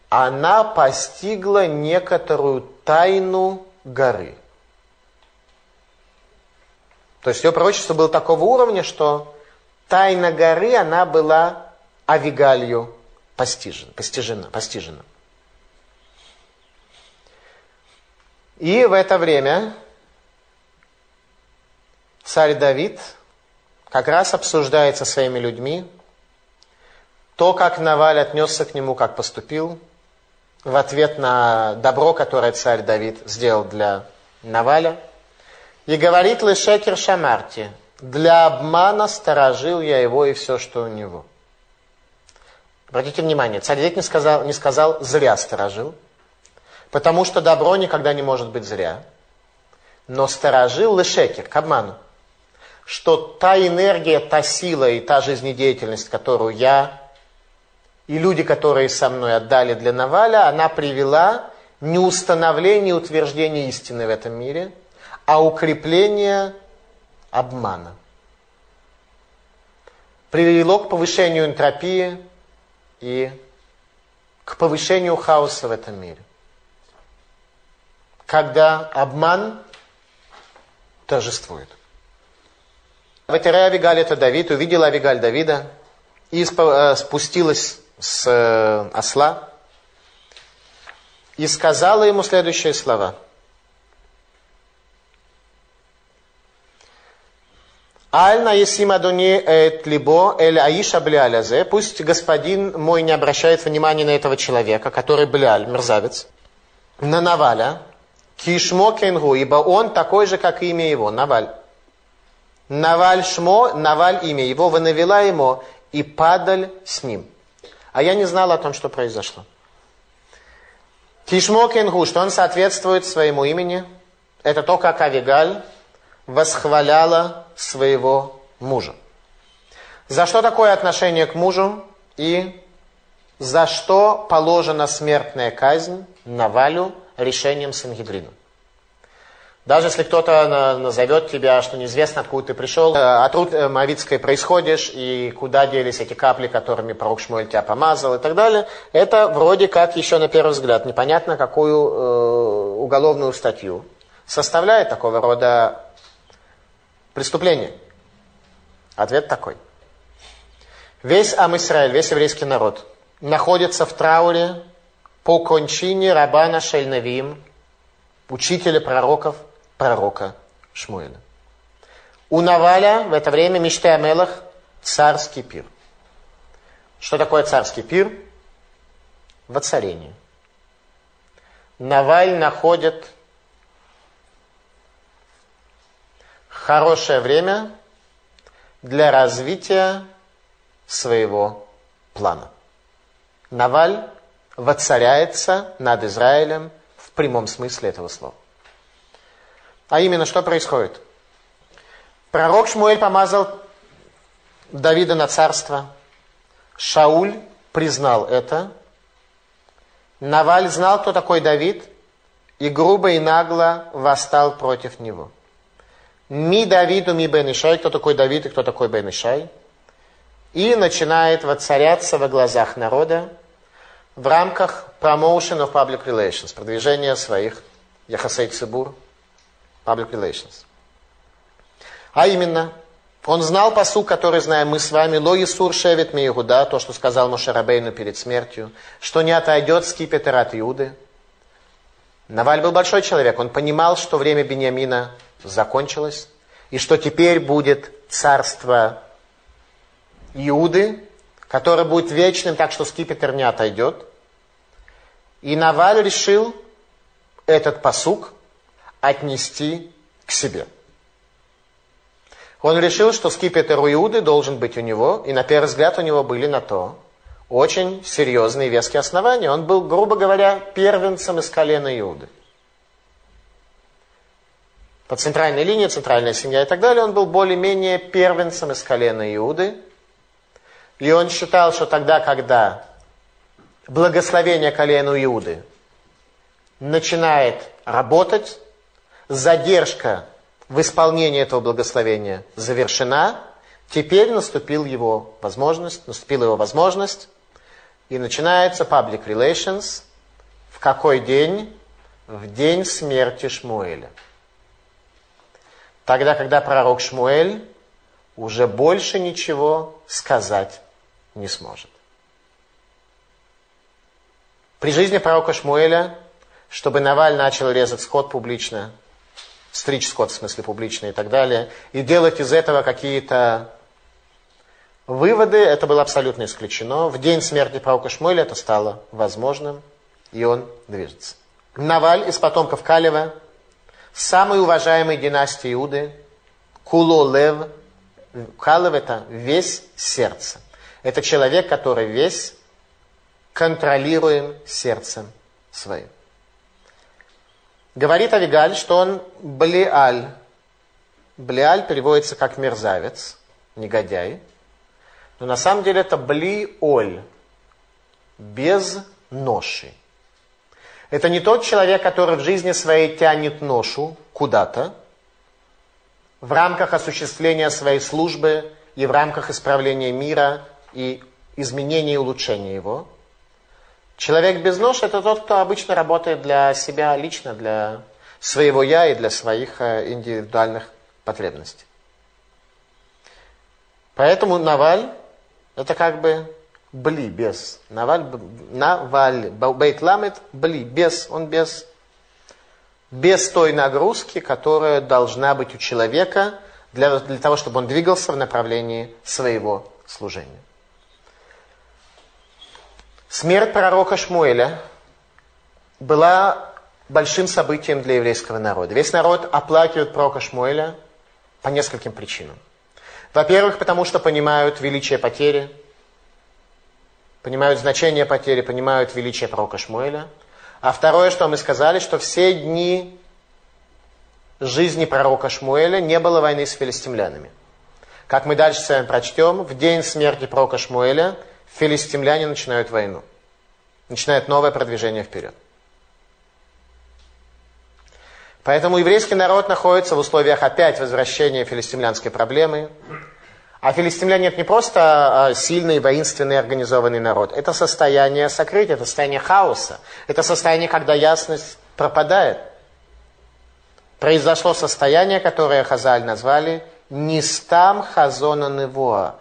Она постигла некоторую тайну горы. То есть ее пророчество было такого уровня, что тайна горы, она была Авигалью постижена, постижена, постижена. И в это время царь Давид как раз обсуждает со своими людьми то, как Наваль отнесся к нему, как поступил, в ответ на добро, которое царь Давид сделал для Наваля. И говорит Лешекер Шамарти, для обмана сторожил я его и все, что у него. Обратите внимание, царь Давид не сказал, не сказал зря сторожил, потому что добро никогда не может быть зря. Но сторожил Лешекер к обману что та энергия, та сила и та жизнедеятельность, которую я и люди, которые со мной отдали для Наваля, она привела не установление и утверждение истины в этом мире, а укрепление обмана. Привело к повышению энтропии и к повышению хаоса в этом мире. Когда обман торжествует. Ватере Авигаль это Давид, увидела Авигаль Давида и э, спустилась с э, осла и сказала ему следующие слова. Аль наесим адони эт либо эль аиша блялязе. Пусть господин мой не обращает внимания на этого человека, который бляль, мерзавец, на Наваля, Кишмо кенгу, ибо он такой же, как имя его, Наваль. Наваль шмо, Наваль имя его, вы навела ему, и падаль с ним. А я не знала о том, что произошло. Кишмо кенгу, что он соответствует своему имени, это то, как Авигаль восхваляла своего мужа. За что такое отношение к мужу и за что положена смертная казнь Навалю решением Сангидрина. Даже если кто-то назовет тебя, что неизвестно, откуда ты пришел, э, от Рут э, Моавицкой происходишь, и куда делись эти капли, которыми пророк Шмуэль тебя помазал и так далее, это вроде как еще на первый взгляд непонятно, какую э, уголовную статью составляет такого рода преступление. Ответ такой. Весь Ам-Исраиль, весь еврейский народ находится в трауре по кончине Рабана Шельнавим, учителя пророков, пророка Шмуэля. У Наваля в это время мечты о Мелах царский пир. Что такое царский пир? Воцарение. Наваль находит хорошее время для развития своего плана. Наваль воцаряется над Израилем в прямом смысле этого слова. А именно, что происходит? Пророк Шмуэль помазал Давида на царство. Шауль признал это. Наваль знал, кто такой Давид, и грубо и нагло восстал против него. Ми Давиду, ми Бен Ишай, кто такой Давид и кто такой Бен Ишай. И начинает воцаряться во глазах народа, в рамках promotion of public relations, продвижения своих Яхасей Цибур, public relations. А именно, он знал посук, который знаем мы с вами, «Ло Исур шевит ми Иуда», то, что сказал Мошарабейну перед смертью, что не отойдет скипетр от Иуды. Наваль был большой человек, он понимал, что время Бениамина закончилось, и что теперь будет царство Иуды, который будет вечным, так что скипетр не отойдет. И Наваль решил этот посук отнести к себе. Он решил, что скипетр у Иуды должен быть у него, и на первый взгляд у него были на то очень серьезные веские основания. Он был, грубо говоря, первенцем из колена Иуды. По центральной линии, центральная семья и так далее, он был более-менее первенцем из колена Иуды – и он считал, что тогда, когда благословение колену Иуды начинает работать, задержка в исполнении этого благословения завершена, теперь наступил его возможность, наступила его возможность, и начинается public relations. В какой день? В день смерти Шмуэля. Тогда, когда пророк Шмуэль уже больше ничего сказать не сможет. При жизни пророка Шмуэля, чтобы Наваль начал резать скот публично, стричь скот в смысле публично и так далее, и делать из этого какие-то выводы, это было абсолютно исключено. В день смерти пророка Шмуэля это стало возможным, и он движется. Наваль из потомков Калева, самой уважаемой династии Иуды, Куло Лев, Калев это весь сердце – это человек, который весь контролируем сердцем своим. Говорит Авигаль, что он Блиаль. Блиаль переводится как мерзавец, негодяй. Но на самом деле это Блиоль, без ноши. Это не тот человек, который в жизни своей тянет ношу куда-то, в рамках осуществления своей службы и в рамках исправления мира и изменения и улучшения его. Человек без нож – это тот, кто обычно работает для себя лично, для своего «я» и для своих э, индивидуальных потребностей. Поэтому Наваль – это как бы бли, без. Наваль, наваль, бейт ламет, бли, без, он без. Без той нагрузки, которая должна быть у человека для, для того, чтобы он двигался в направлении своего служения. Смерть пророка Шмуэля была большим событием для еврейского народа. Весь народ оплакивает пророка Шмуэля по нескольким причинам. Во-первых, потому что понимают величие потери, понимают значение потери, понимают величие пророка Шмуэля. А второе, что мы сказали, что все дни жизни пророка Шмуэля не было войны с филистимлянами. Как мы дальше с вами прочтем, в день смерти пророка Шмуэля филистимляне начинают войну. Начинает новое продвижение вперед. Поэтому еврейский народ находится в условиях опять возвращения филистимлянской проблемы. А филистимляне это не просто а, сильный, воинственный, организованный народ. Это состояние сокрытия, это состояние хаоса. Это состояние, когда ясность пропадает. Произошло состояние, которое Хазаль назвали «Нистам хазона невоа».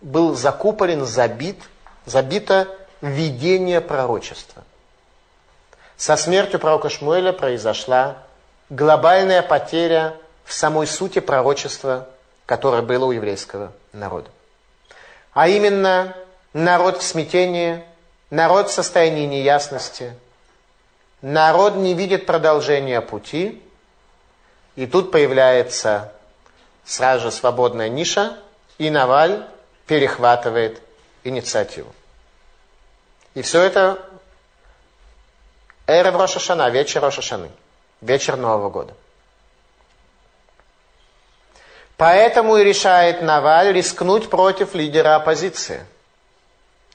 Был закупорен, забит, забито видение пророчества. Со смертью пророка Шмуэля произошла глобальная потеря в самой сути пророчества, которое было у еврейского народа. А именно, народ в смятении, народ в состоянии неясности, народ не видит продолжения пути, и тут появляется сразу же свободная ниша, и Наваль перехватывает инициативу. И все это эра в Рошашана, вечер Рошашаны вечер Нового года. Поэтому и решает Наваль рискнуть против лидера оппозиции,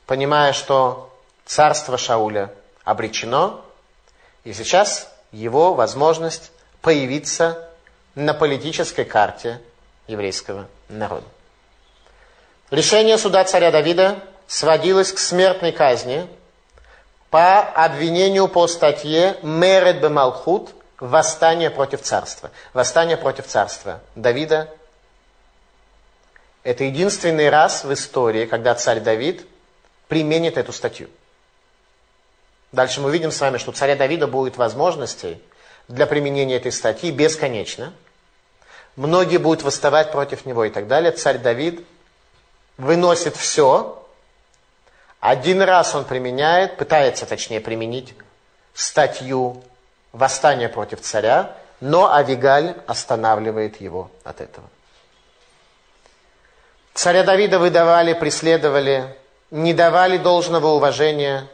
понимая, что царство Шауля обречено, и сейчас его возможность появиться на политической карте еврейского народа. Решение суда царя Давида сводилось к смертной казни по обвинению по статье «Мерет бемалхут» восстание против царства. Восстание против царства Давида. Это единственный раз в истории, когда царь Давид применит эту статью. Дальше мы увидим с вами, что у царя Давида будет возможностей для применения этой статьи бесконечно. Многие будут восставать против него и так далее. Царь Давид выносит все. Один раз он применяет, пытается точнее применить статью восстание против царя, но Авигаль останавливает его от этого. Царя Давида выдавали, преследовали, не давали должного уважения.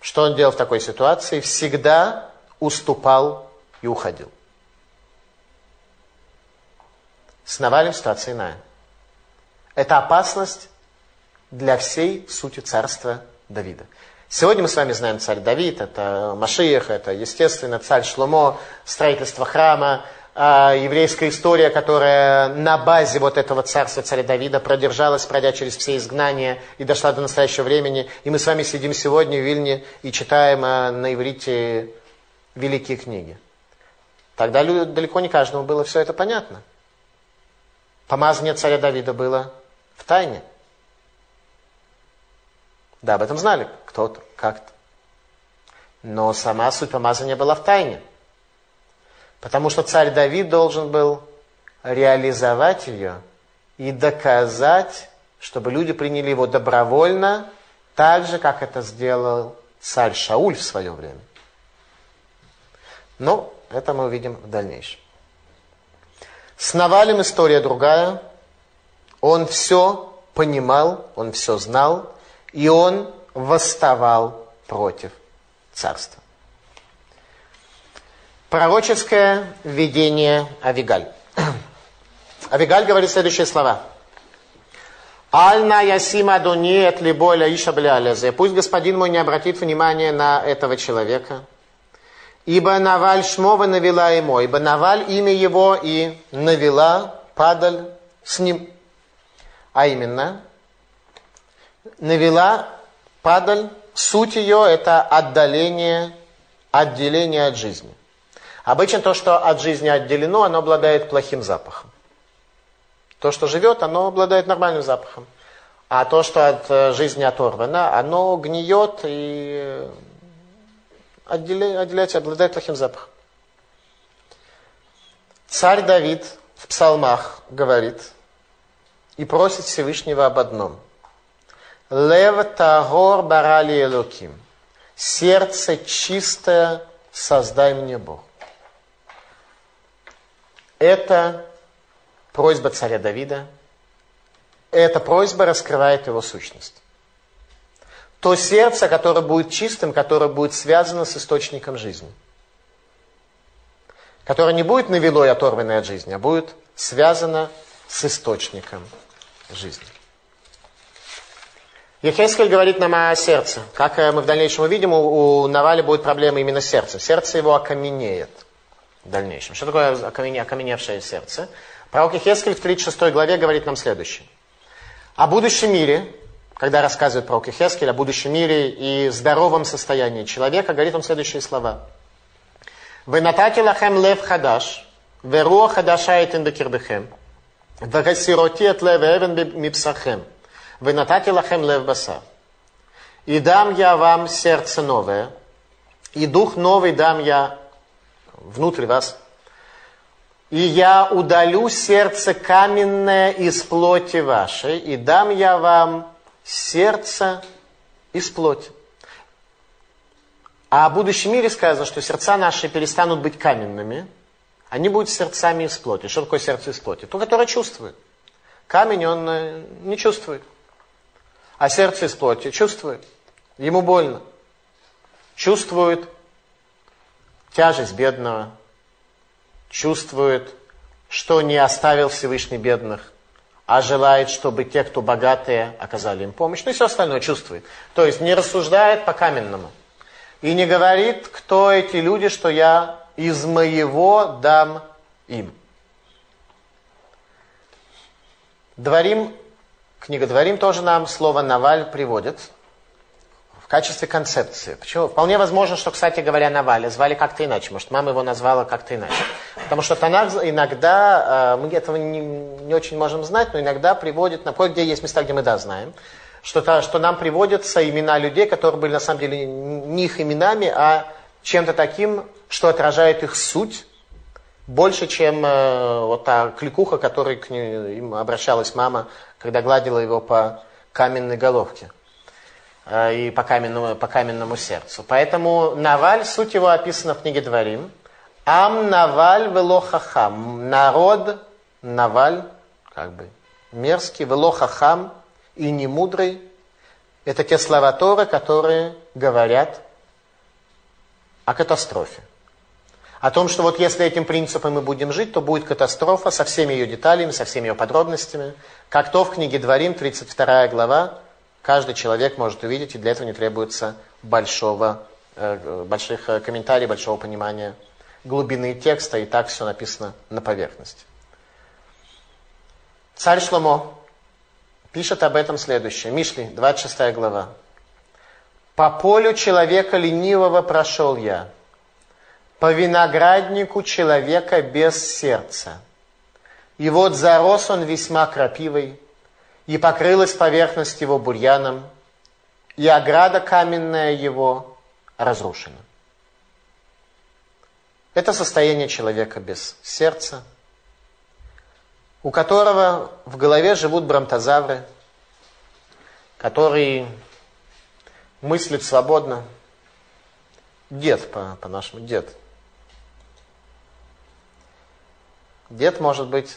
Что он делал в такой ситуации? Всегда уступал и уходил. С Навалем ситуация иная. Это опасность для всей сути царства Давида. Сегодня мы с вами знаем царь Давид, это Машиях, это, естественно, царь Шломо, строительство храма, а, еврейская история, которая на базе вот этого царства царя Давида продержалась, пройдя через все изгнания и дошла до настоящего времени. И мы с вами сидим сегодня в Вильне и читаем а, на иврите великие книги. Тогда далеко не каждому было все это понятно. Помазание царя Давида было в тайне. Да, об этом знали кто-то, как-то. Но сама суть помазания была в тайне. Потому что царь Давид должен был реализовать ее и доказать, чтобы люди приняли его добровольно, так же, как это сделал царь Шауль в свое время. Но это мы увидим в дальнейшем. С Навалем история другая. Он все понимал, он все знал, и он восставал против царства. Пророческое видение Авигаль. [clears throat] Авигаль говорит следующие слова. Альна ясима дуниет либоля иша блялязе. Пусть господин мой не обратит внимания на этого человека. Ибо Наваль Шмова навела ему. Ибо Наваль имя его и навела падаль с ним. А именно, навела падаль, суть ее это отдаление, отделение от жизни. Обычно то, что от жизни отделено, оно обладает плохим запахом. То, что живет, оно обладает нормальным запахом. А то, что от э, жизни оторвано, оно гниет и отделяется, обладает плохим запахом. Царь Давид в псалмах говорит и просит Всевышнего об одном – Лев Тагор Барали Элоким. Сердце чистое создай мне Бог. Это просьба царя Давида. Эта просьба раскрывает его сущность. То сердце, которое будет чистым, которое будет связано с источником жизни. Которое не будет навелой оторванной от жизни, а будет связано с источником жизни. Ехескель говорит нам о сердце. Как э, мы в дальнейшем увидим, у, Навали будет проблема именно сердца. Сердце его окаменеет в дальнейшем. Что такое окамене, окаменевшее сердце? Пророк Ехескель в 36 главе говорит нам следующее. О будущем мире, когда рассказывает пророк Ехескель о будущем мире и здоровом состоянии человека, говорит он следующие слова. «Вы натати лахем лев хадаш, веруа хадаша этин от лев эвен мипсахем». Вы натати лахем лев баса. И дам я вам сердце новое, и дух новый дам я внутрь вас. И я удалю сердце каменное из плоти вашей, и дам я вам сердце из плоти. А о будущем мире сказано, что сердца наши перестанут быть каменными, они будут сердцами из плоти. Что такое сердце из плоти? То, которое чувствует. Камень он э, не чувствует. А сердце из плоти чувствует. Ему больно. Чувствует тяжесть бедного. Чувствует, что не оставил Всевышний бедных, а желает, чтобы те, кто богатые, оказали им помощь. Ну и все остальное чувствует. То есть не рассуждает по каменному. И не говорит, кто эти люди, что я из моего дам им. Дворим Книга Дворим тоже нам слово «наваль» приводит в качестве концепции. Почему? Вполне возможно, что, кстати говоря, Наваля звали как-то иначе. Может, мама его назвала как-то иначе. Потому что Танах иногда, э, мы этого не, не очень можем знать, но иногда приводит, на где есть места, где мы да знаем, что, то, что нам приводятся имена людей, которые были на самом деле не их именами, а чем-то таким, что отражает их суть, больше, чем э, вот та кликуха, которой к ним обращалась мама, когда гладила его по каменной головке э, и по каменному, по каменному сердцу. Поэтому Наваль, суть его описана в книге Дворим. Ам Наваль велохахам. Народ Наваль, как бы мерзкий, велохахам и не мудрый. Это те слова Торы, которые говорят о катастрофе о том, что вот если этим принципом мы будем жить, то будет катастрофа со всеми ее деталями, со всеми ее подробностями. Как то в книге Дворим, 32 глава, каждый человек может увидеть, и для этого не требуется большого, э, больших э, комментариев, большого понимания глубины текста, и так все написано на поверхности. Царь Шломо пишет об этом следующее. Мишли, 26 глава. «По полю человека ленивого прошел я, по винограднику человека без сердца. И вот зарос он весьма крапивой, и покрылась поверхность его бурьяном, и ограда каменная его разрушена. Это состояние человека без сердца, у которого в голове живут брамтозавры, который мыслит свободно. Дед, по-нашему, дед – Дед может быть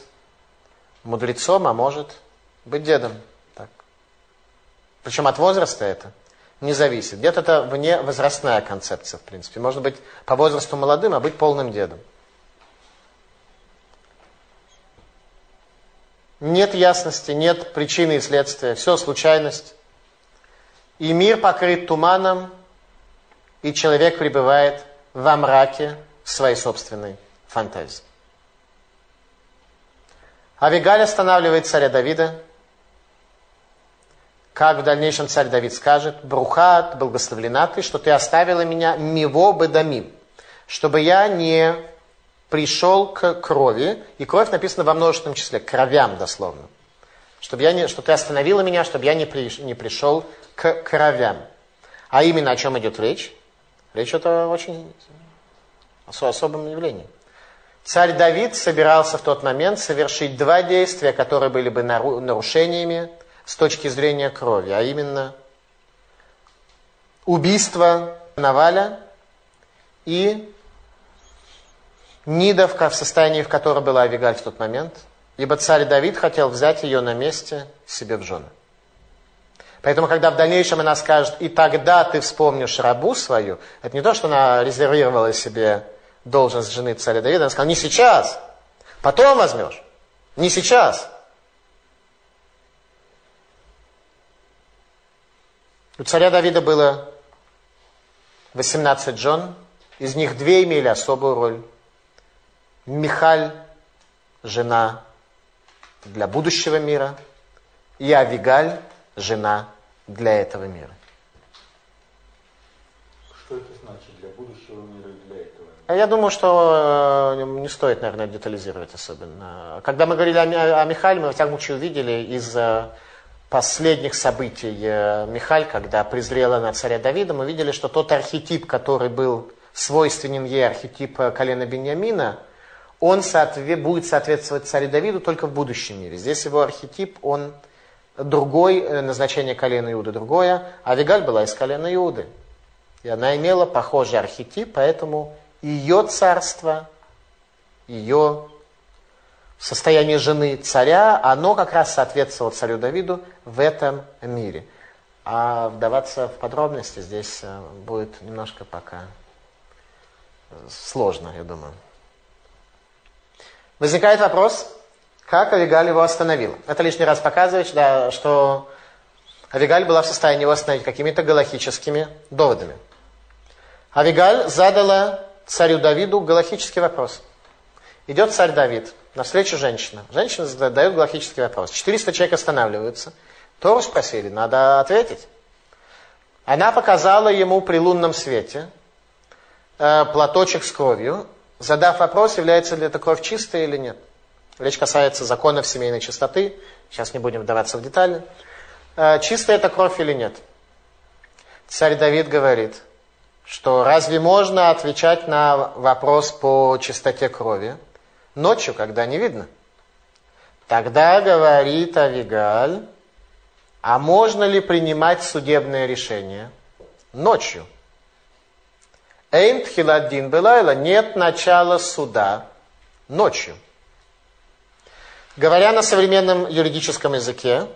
мудрецом, а может быть дедом. Так. Причем от возраста это не зависит. Дед это вне возрастная концепция, в принципе. Может быть по возрасту молодым, а быть полным дедом. Нет ясности, нет причины и следствия, все случайность. И мир покрыт туманом, и человек пребывает во мраке своей собственной фантазии. Авигаль останавливает царя Давида, как в дальнейшем царь Давид скажет, «Брухат, благословлена ты, что ты оставила меня миво бедамим, чтобы я не пришел к крови». И кровь написана во множественном числе, кровям дословно. Чтобы я не, что ты остановила меня, чтобы я не, при, не пришел к кровям. А именно о чем идет речь? Речь идет о очень особом явлении. Царь Давид собирался в тот момент совершить два действия, которые были бы нарушениями с точки зрения крови, а именно убийство Наваля и Нидовка в состоянии, в котором была Авигаль в тот момент, ибо царь Давид хотел взять ее на месте себе в жены. Поэтому, когда в дальнейшем она скажет, и тогда ты вспомнишь рабу свою, это не то, что она резервировала себе должность жены царя Давида, она сказала, не сейчас, потом возьмешь, не сейчас. У царя Давида было 18 жен, из них две имели особую роль. Михаль, жена для будущего мира, и Авигаль, жена для этого мира. Что это значит для будущего мира и для этого? А я думаю, что э, не стоит, наверное, детализировать особенно. Когда мы говорили о, Михале, мы в всяком случае увидели из э, последних событий э, Михаль, когда презрела на царя Давида, мы видели, что тот архетип, который был свойственен ей, архетип колена Беньямина, он соотве- будет соответствовать царю Давиду только в будущем мире. Здесь его архетип, он другой, назначение колена Иуды другое, а Вигаль была из колена Иуды. И она имела похожий архетип, поэтому ее царство, ее состояние жены царя, оно как раз соответствовало царю Давиду в этом мире. А вдаваться в подробности здесь э, будет немножко пока сложно, я думаю. Возникает вопрос, как Авигаль его остановил. Это лишний раз показывает, да, что Авигаль была в состоянии его остановить какими-то галахическими доводами. Авигаль задала царю Давиду галахический вопрос. Идет царь Давид, навстречу женщина. Женщина задает галахический вопрос. 400 человек останавливаются. Тору спросили, надо ответить. Она показала ему при лунном свете э, платочек с кровью, задав вопрос, является ли эта кровь чистая или нет. Речь касается законов семейной чистоты. Сейчас не будем вдаваться в детали. Э, чистая это кровь или нет? Царь Давид говорит, что разве можно отвечать на вопрос по чистоте крови ночью, когда не видно? Тогда говорит Авигаль, а можно ли принимать судебное решение ночью? Эйн тхиладдин белайла, нет начала суда ночью. Говоря на современном юридическом языке,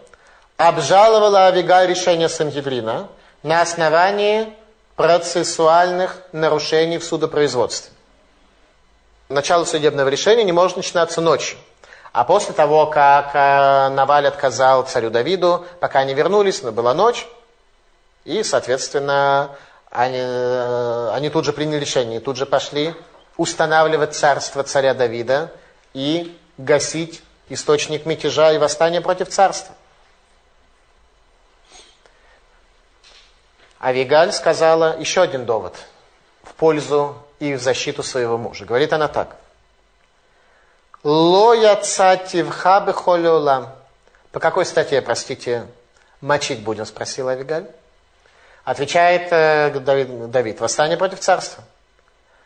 обжаловала Авигаль решение Сангеврина на основании процессуальных нарушений в судопроизводстве. Начало судебного решения не может начинаться ночью. А после того, как э, Наваль отказал царю Давиду, пока они вернулись, но была ночь, и, соответственно, они, э, они тут же приняли решение, тут же пошли устанавливать царство царя Давида и гасить источник мятежа и восстания против царства. Авигаль сказала еще один довод в пользу и в защиту своего мужа. Говорит она так. Ло яцативха бехолеолам. По какой статье, простите, мочить будем, спросил Авигаль. Отвечает э, Давид, Давид, восстание против царства.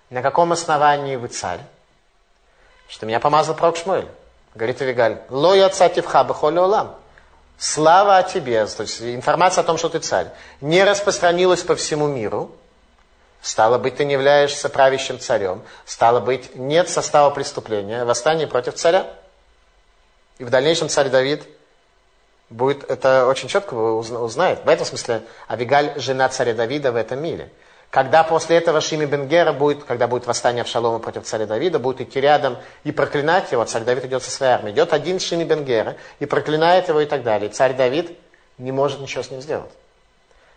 На каком основании вы царь? Что меня помазал пророк Шмуэль. Говорит Авигаль, ло яцативха бехолеолам. Слава о тебе, то есть информация о том, что ты царь, не распространилась по всему миру, стало быть, ты не являешься правящим царем, стало быть, нет состава преступления, восстание против царя. И в дальнейшем царь Давид будет это очень четко узнает. В этом смысле Авигаль жена царя Давида в этом мире – когда после этого Шими Бенгера будет, когда будет восстание в Шалома против царя Давида, будет идти рядом и проклинать его, царь Давид идет со своей армией. Идет один Шими Бенгера и проклинает его и так далее. И царь Давид не может ничего с ним сделать.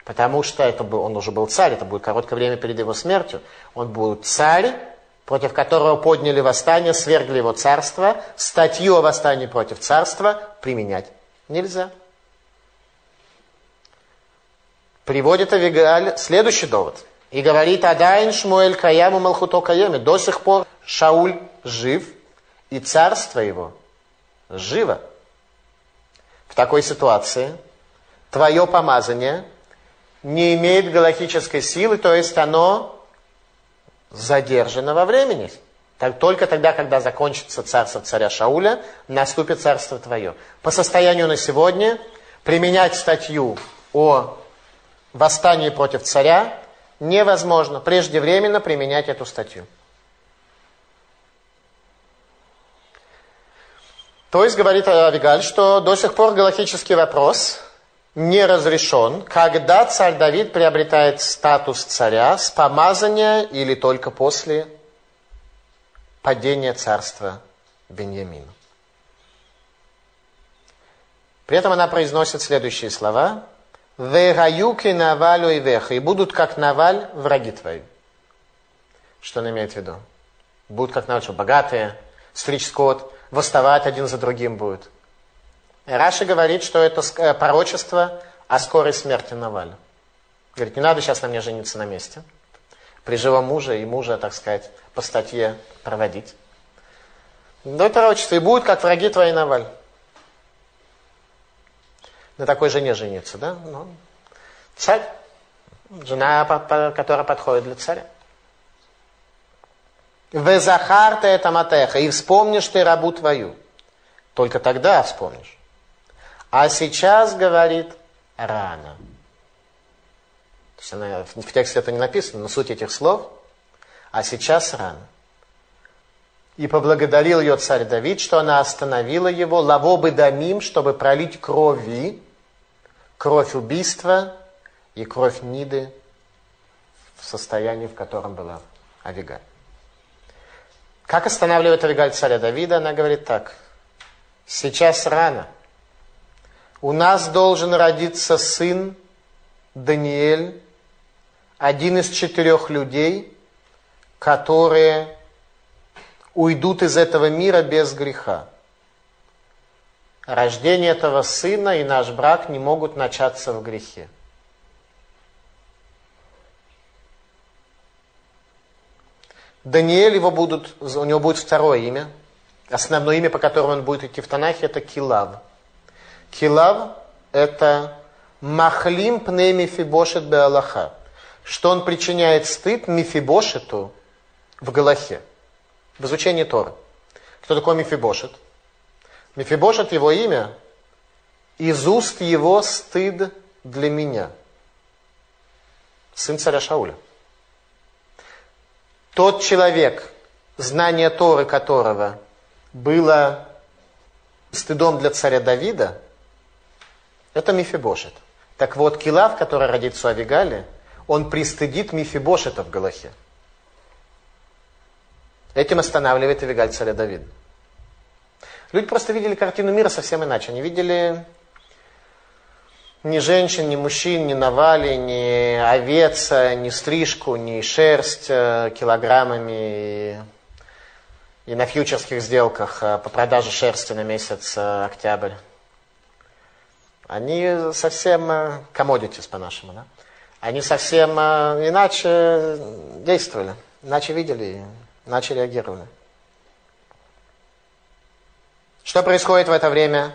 Потому что это был, он уже был царь, это будет короткое время перед его смертью. Он будет царь, против которого подняли восстание, свергли его царство. Статью о восстании против царства применять нельзя. Приводит Авигаль следующий довод – и говорит, Адайн Шмуэль Каяму Малхуто Каями. До сих пор Шауль жив, и царство его живо. В такой ситуации твое помазание не имеет галактической силы, то есть оно задержано во времени. Так, только тогда, когда закончится царство царя Шауля, наступит царство твое. По состоянию на сегодня применять статью о восстании против царя невозможно преждевременно применять эту статью. То есть, говорит Авигаль, что до сих пор галактический вопрос не разрешен, когда царь Давид приобретает статус царя с помазания или только после падения царства Беньямина. При этом она произносит следующие слова. «Вегаюки навалю и веха» и будут как наваль враги твои. Что она имеет в виду? Будут как наваль, что богатые, стричь скот, восставать один за другим будут. Раша говорит, что это э, пророчество о скорой смерти Наваля. Говорит, не надо сейчас на мне жениться на месте. При живом муже и мужа, так сказать, по статье проводить. Да пророчество, и будет, как враги твои Наваль. На такой жене жениться, да? Ну, царь. Жена, которая подходит для царя. Везахарта это матеха, и вспомнишь ты рабу твою. Только тогда вспомнишь. А сейчас, говорит, рано. То есть она, в тексте это не написано, но суть этих слов. А сейчас рано. И поблагодарил ее царь Давид, что она остановила его, лавобы дамим, чтобы пролить крови, кровь убийства и кровь Ниды в состоянии, в котором была Авигаль. Как останавливает Авигаль царя Давида? Она говорит так. Сейчас рано. У нас должен родиться сын Даниэль, один из четырех людей, которые уйдут из этого мира без греха. Рождение этого сына и наш брак не могут начаться в грехе. Даниэль его будут, у него будет второе имя. Основное имя, по которому он будет идти в Танахе, это Килав. Килав – это махлим пне мифибошет бе Аллаха. Что он причиняет стыд мифибошету в Галахе, в изучении Торы. Кто такой мифибошет? Мифибошет его имя, из уст его стыд для меня. Сын царя Шауля. Тот человек, знание Торы которого было стыдом для царя Давида, это Мифибошет. Так вот, Килав, который родится у Авигали, он пристыдит Мифибошета в Галахе. Этим останавливает Авигаль царя Давида. Люди просто видели картину мира совсем иначе. Они видели ни женщин, ни мужчин, ни навали, ни овец, ни стрижку, ни шерсть э, килограммами. И на фьючерских сделках э, по продаже шерсти на месяц э, октябрь. Они совсем commodities по-нашему, да? Они совсем иначе действовали, иначе видели, иначе реагировали. Что происходит в это время?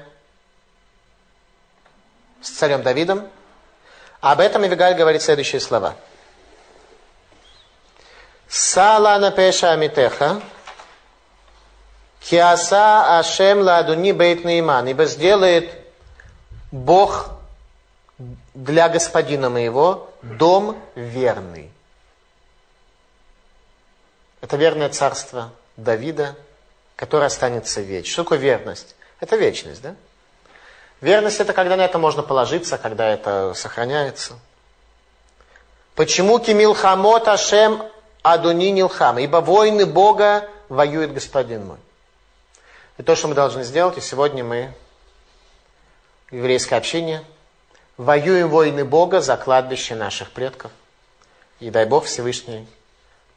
с царем Давидом. Об этом Ивигаль говорит следующие слова. Сала на пеша амитеха, киаса ашем ладуни бейт наиман, ибо сделает Бог для господина моего дом верный. Это верное царство Давида, которое останется вечным. Что такое верность? Это вечность, да? Верность это когда на это можно положиться, когда это сохраняется. Почему кимил хамот ашем адуни нилхам? Ибо войны Бога воюет Господин мой. И то, что мы должны сделать, и сегодня мы, еврейское общение, воюем войны Бога за кладбище наших предков. И дай Бог Всевышний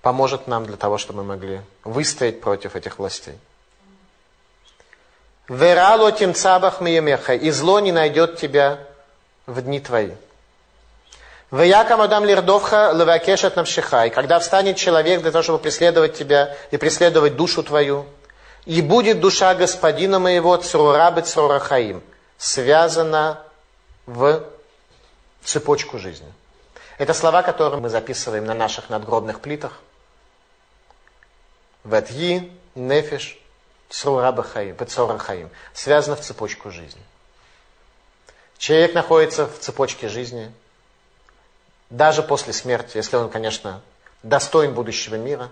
поможет нам для того, чтобы мы могли выстоять против этих властей. Верало тем цабах миемеха, и зло не найдет тебя в дни твои. Ваякам адам лирдовха лавакешат навшиха. И когда встанет человек для того, чтобы преследовать тебя и преследовать душу твою, и будет душа господина моего цурурабы цурахаим, связана в цепочку жизни. Это слова, которые мы записываем на наших надгробных плитах. Ветьи, нефиш, Црураба Хаим, Пецора связано в цепочку жизни. Человек находится в цепочке жизни, даже после смерти, если он, конечно, достоин будущего мира.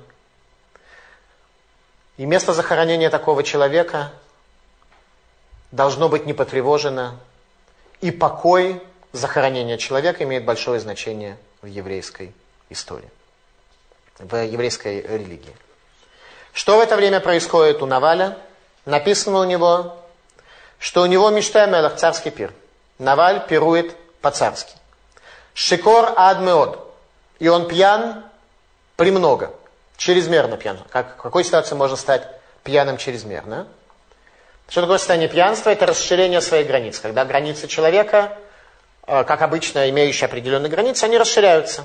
И место захоронения такого человека должно быть не потревожено, и покой захоронения человека имеет большое значение в еврейской истории, в еврейской религии. Что в это время происходит у Наваля? Написано у него, что у него мечта Мелах, царский пир. Наваль пирует по-царски. Шикор адмеод. И он пьян премного, чрезмерно пьян. Как, в какой ситуации можно стать пьяным чрезмерно? Что такое состояние пьянства? Это расширение своих границ. Когда границы человека, э, как обычно имеющие определенные границы, они расширяются.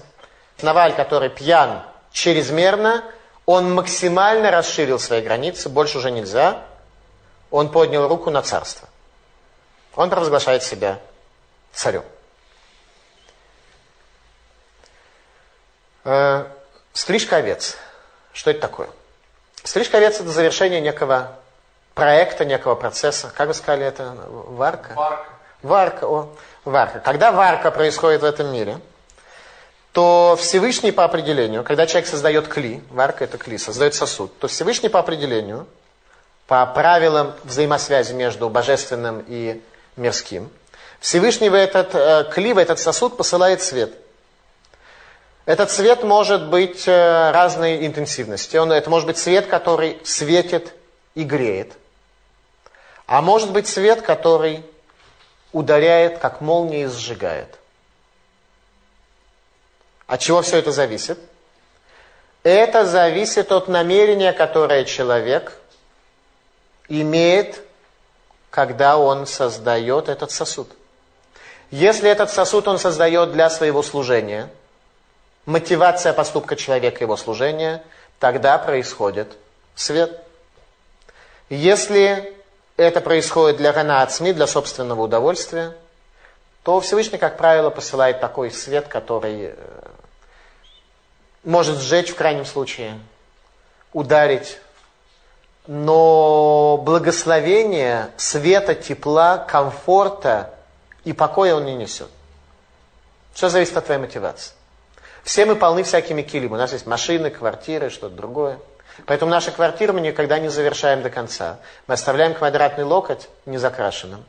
Наваль, который пьян чрезмерно, он максимально расширил свои границы, больше уже нельзя. Он поднял руку на царство. Он провозглашает себя царем. Э, стрижка овец. Что это такое? Стрижка овец это завершение некого проекта, некого процесса. Как вы сказали это? Варка? Варка. Варка, о, варка. Когда варка происходит в этом мире, то Всевышний по определению, когда человек создает кли, варка это кли, создает сосуд, то Всевышний по определению, по правилам взаимосвязи между божественным и мирским, Всевышний в этот э, кли, в этот сосуд посылает свет. Этот свет может быть э, разной интенсивности. Он, это может быть свет, который светит и греет. А может быть свет, который ударяет, как молния, и сжигает. От чего все это зависит? Это зависит от намерения, которое человек имеет, когда он создает этот сосуд. Если этот сосуд он создает для своего служения, мотивация поступка человека его служения, тогда происходит свет. Если это происходит для СМИ, для собственного удовольствия, то Всевышний, как правило, посылает такой свет, который э, может сжечь в крайнем случае, ударить. Но благословение, света, тепла, комфорта и покоя он не несет. Все зависит от твоей мотивации. Все мы полны всякими килим. У нас есть машины, квартиры, что-то другое. Поэтому наши квартиры мы никогда не завершаем до конца. Мы оставляем квадратный локоть незакрашенным.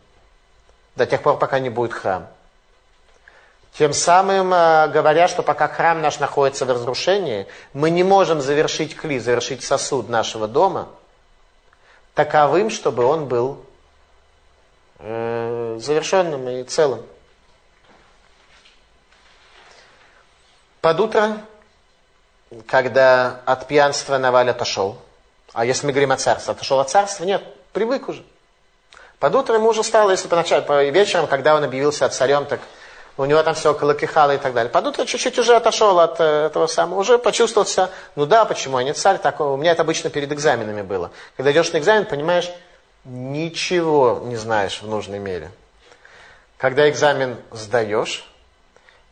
До тех пор, пока не будет храм. Тем самым э, говоря, что пока храм наш находится в разрушении, мы не можем завершить кли, завершить сосуд нашего дома таковым, чтобы он был э, завершенным и целым. Под утро когда от пьянства Наваль отошел, а если мы говорим о царстве, отошел от царства, нет, привык уже. Под утро ему уже стало, если поначалу, по вечером, когда он объявился царем, так у него там все около кихала и так далее. Под утро чуть-чуть уже отошел от э, этого самого, уже почувствовал себя, ну да, почему я не царь, так, у меня это обычно перед экзаменами было. Когда идешь на экзамен, понимаешь, ничего не знаешь в нужной мере. Когда экзамен сдаешь,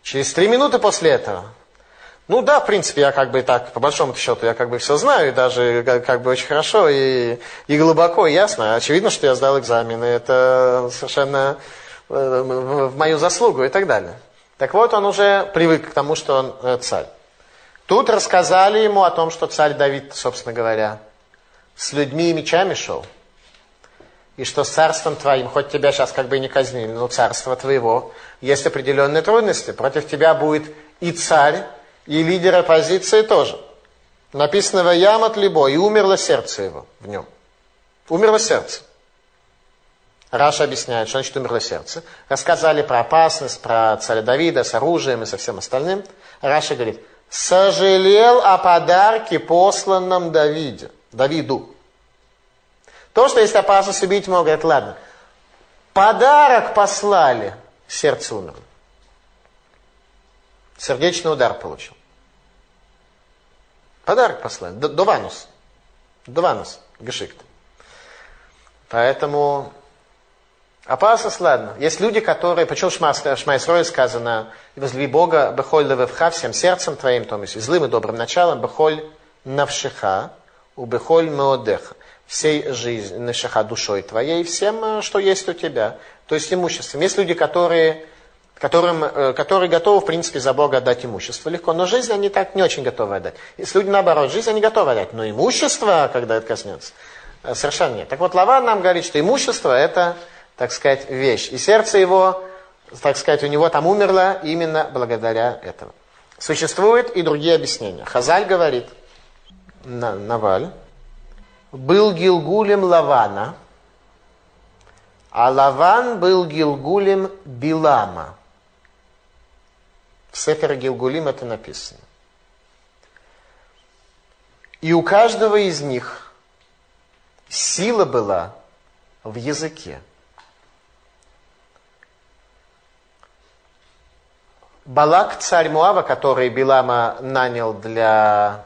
через три минуты после этого ну да, в принципе, я как бы так, по большому счету, я как бы все знаю, и даже как, бы очень хорошо, и, и глубоко, и ясно. Очевидно, что я сдал экзамены, это совершенно в мою заслугу и так далее. Так вот, он уже привык к тому, что он э, царь. Тут рассказали ему о том, что царь Давид, собственно говоря, с людьми и мечами шел. И что с царством твоим, хоть тебя сейчас как бы и не казнили, но царство твоего, есть определенные трудности. Против тебя будет и царь, и лидер оппозиции тоже. Написано в Ямат Либо, и умерло сердце его в нем. Умерло сердце. Раши объясняет, что значит умерло сердце. Рассказали про опасность, про царя Давида с оружием и со всем остальным. Раши говорит, сожалел о подарке, посланном Давиде, Давиду. То, что есть опасность убить, могут, говорит, ладно. Подарок послали, сердце умерло. Сердечный удар получил. Подарок послали. Дованус. Дованус. Гешикт. Поэтому опасность, ладно. Есть люди, которые, почему Шма, Шма Исрой сказано, возлюби Бога, бехоль левевха, всем сердцем твоим, то есть злым и добрым началом, бехоль навшиха, у бехоль меодеха, всей жизни, навшиха душой твоей, всем, что есть у тебя, то есть имуществом. Есть люди, которые которым, э, которые готовы, в принципе, за Бога отдать имущество легко. Но жизнь они так не очень готовы отдать. Если люди наоборот, жизнь они готовы отдать, но имущество, когда это коснется, э, совершенно нет. Так вот, Лаван нам говорит, что имущество это, так сказать, вещь. И сердце его, так сказать, у него там умерло именно благодаря этому. Существуют и другие объяснения. Хазаль говорит, Наваль, был Гилгулем Лавана, а Лаван был Гилгулем Билама. В Сефер Гилгулим это написано. И у каждого из них сила была в языке. Балак, царь Муава, который Билама нанял для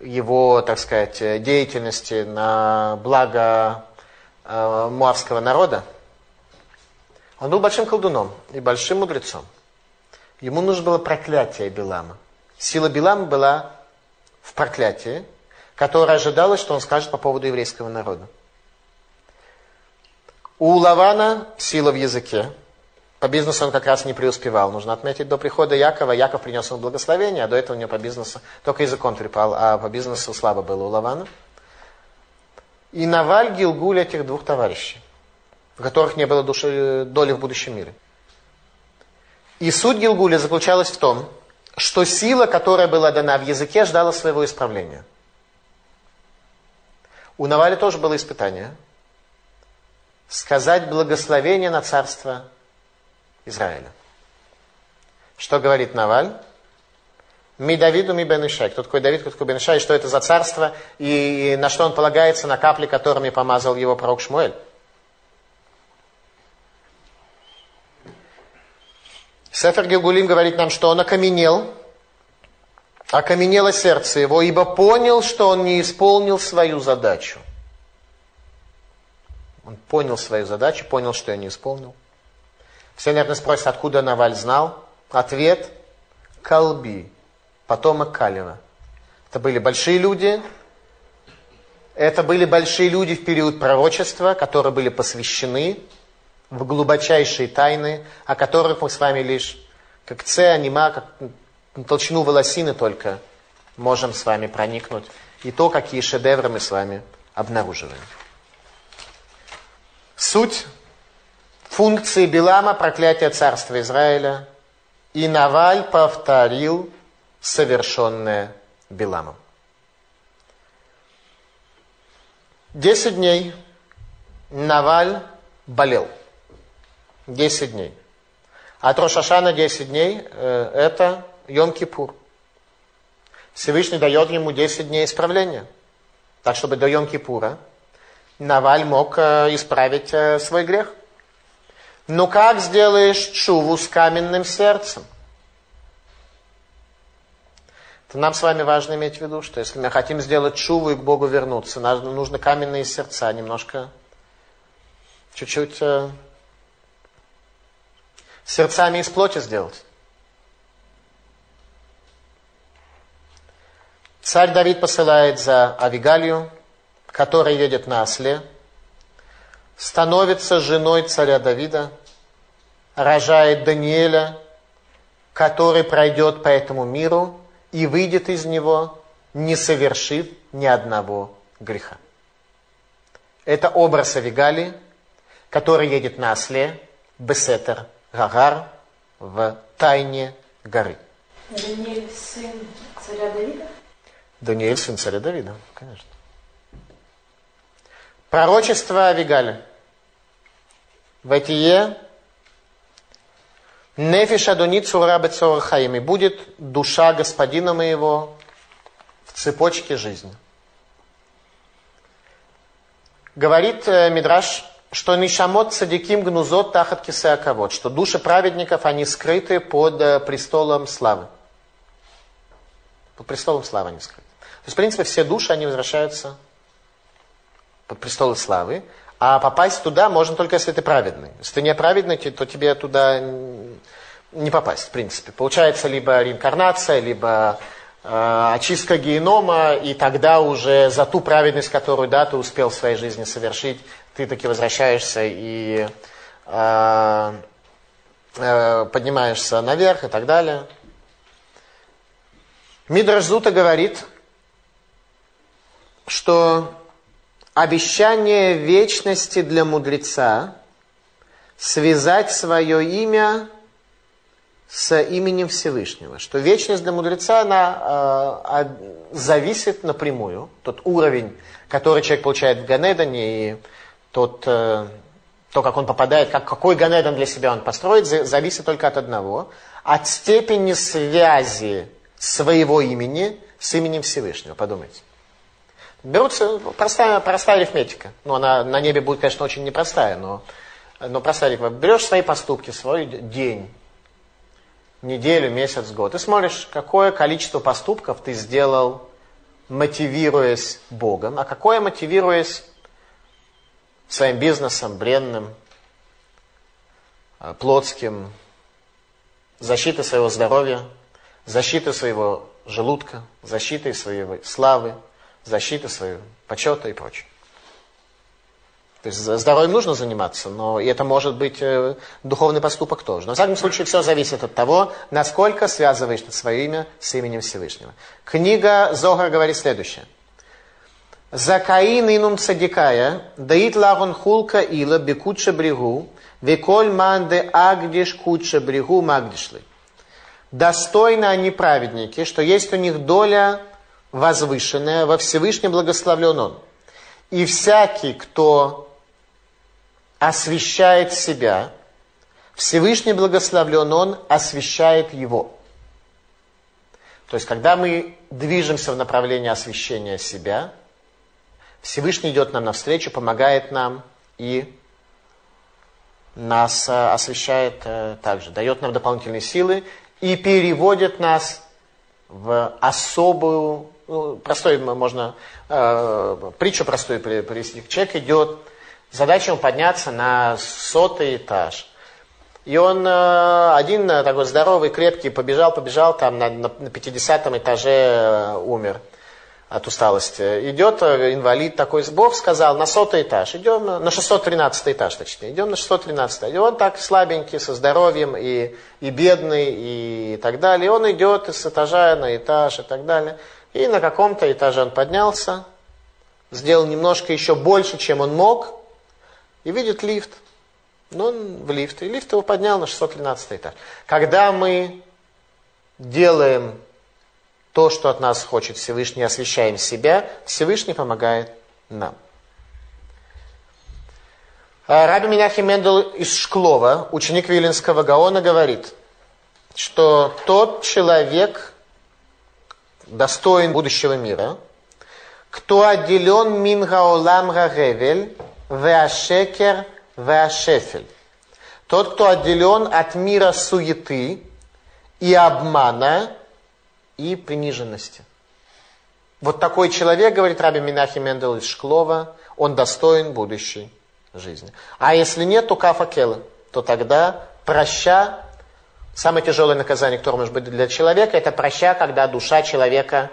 его, так сказать, деятельности на благо э, муавского народа, он был большим колдуном и большим мудрецом. Ему нужно было проклятие Билама. Сила Билама была в проклятии, которое ожидалось, что он скажет по поводу еврейского народа. У Лавана сила в языке. По бизнесу он как раз не преуспевал. Нужно отметить, до прихода Якова Яков принес ему благословение, а до этого у него по бизнесу только языком трепал, а по бизнесу слабо было у Лавана. И Наваль Гилгуль этих двух товарищей, у которых не было души, доли в будущем мире. И суть Гилгуля заключалась в том, что сила, которая была дана в языке, ждала своего исправления. У Навали тоже было испытание. Сказать благословение на царство Израиля. Что говорит Наваль? Ми Давиду, ми Бенышай. Кто такой Давид, кто такой Бенышай, что это за царство, и на что он полагается, на капли, которыми помазал его пророк Шмуэль. Сефер Гилгулим говорит нам, что он окаменел, окаменело сердце его, ибо понял, что он не исполнил свою задачу. Он понял свою задачу, понял, что я не исполнил. Все, наверное, спросят, откуда Наваль знал. Ответ – Калби, потомок Калева. Это были большие люди, это были большие люди в период пророчества, которые были посвящены в глубочайшие тайны, о которых мы с вами лишь как це, анима, как толщину волосины только можем с вами проникнуть. И то, какие шедевры мы с вами обнаруживаем. Суть функции Билама проклятия царства Израиля. И Наваль повторил совершенное Биламом. Десять дней Наваль болел. 10 дней. От Рошашана 10 дней э, это Йом-Кипур. Всевышний дает ему 10 дней исправления. Так, чтобы до Йом-Кипура Наваль мог э, исправить э, свой грех. Но как сделаешь чуву с каменным сердцем? Это нам с вами важно иметь в виду, что если мы хотим сделать чуву и к Богу вернуться, нам нужно каменные сердца немножко, чуть-чуть сердцами из плоти сделать. Царь Давид посылает за Авигалью, которая едет на осле, становится женой царя Давида, рожает Даниэля, который пройдет по этому миру и выйдет из него, не совершив ни одного греха. Это образ Авигалии, который едет на осле, Бесетер Гагар в тайне горы. Даниэль сын царя Давида? Даниэль сын царя Давида, конечно. Пророчество Авигаля. Ватие Нефиш Адонит Цура Хаим. И будет душа господина моего в цепочке жизни. Говорит э, Мидраш что нишамот садиким гнузот тахат кисеаковод, что души праведников, они скрыты под э, престолом славы. Под престолом славы они скрыты. То есть, в принципе, все души, они возвращаются под престол славы, а попасть туда можно только, если ты праведный. Если ты не праведный, то тебе туда не попасть, в принципе. Получается либо реинкарнация, либо э, очистка генома, и тогда уже за ту праведность, которую да, ты успел в своей жизни совершить, ты таки возвращаешься и э, э, поднимаешься наверх и так далее. Мидраш Зута говорит, что обещание вечности для мудреца связать свое имя с именем Всевышнего. Что вечность для мудреца, она э, зависит напрямую. Тот уровень, который человек получает в Ганедане, и тот, э, то, как он попадает, как, какой Ганедан для себя он построит, зависит только от одного. От степени связи своего имени с именем Всевышнего. Подумайте. Берутся простая, простая арифметика. Ну, она на небе будет, конечно, очень непростая, но, но простая арифметика. Берешь свои поступки, свой день, неделю, месяц, год, и смотришь, какое количество поступков ты сделал, мотивируясь Богом, а какое мотивируясь своим бизнесом, бренным, э, плотским, защитой своего здоровья, защитой своего желудка, защитой своей славы, защитой своего почета и прочее. То есть здоровьем нужно заниматься, но это может быть э, духовный поступок тоже. Но в всяком случае все зависит от того, насколько связываешь ты свое имя с именем Всевышнего. Книга Зогар говорит следующее. Закаин инум цадикая, даит лагун хулка ила бекуча брегу, веколь манде агдиш куча брегу магдишлы. Достойны они праведники, что есть у них доля возвышенная, во Всевышнем благословлен он. И всякий, кто освящает себя, Всевышний благословлен Он освящает его. То есть, когда мы движемся в направлении освящения себя, Всевышний идет нам навстречу, помогает нам и нас э, освещает э, также, дает нам дополнительные силы и переводит нас в особую, ну, простой можно, э, притчу простую привести. Человек идет Задача ему подняться на сотый этаж. И он э, один э, такой здоровый, крепкий, побежал, побежал, там на, на 50 этаже э, умер от усталости. Идет инвалид такой, Бог сказал, на сотый этаж, идем на 613 этаж, точнее, идем на 613. И он так слабенький, со здоровьем, и, и бедный, и так далее. И он идет с этажа на этаж и так далее. И на каком-то этаже он поднялся, сделал немножко еще больше, чем он мог, и видит лифт. Ну, он в лифт. И лифт его поднял на 613 этаж. Когда мы делаем то, что от нас хочет Всевышний, освещаем себя, Всевышний помогает нам. А Раби Минахи Мендел из Шклова, ученик Виленского Гаона, говорит, что тот человек достоин будущего мира, кто отделен мин гаолам гагевель, Веашекер, веашефель. Тот, кто отделен от мира суеты и обмана и приниженности. Вот такой человек, говорит Раби Минахи Мендел из Шклова, он достоин будущей жизни. А если нет, то кафакелы, то тогда проща, самое тяжелое наказание, которое может быть для человека, это проща, когда душа человека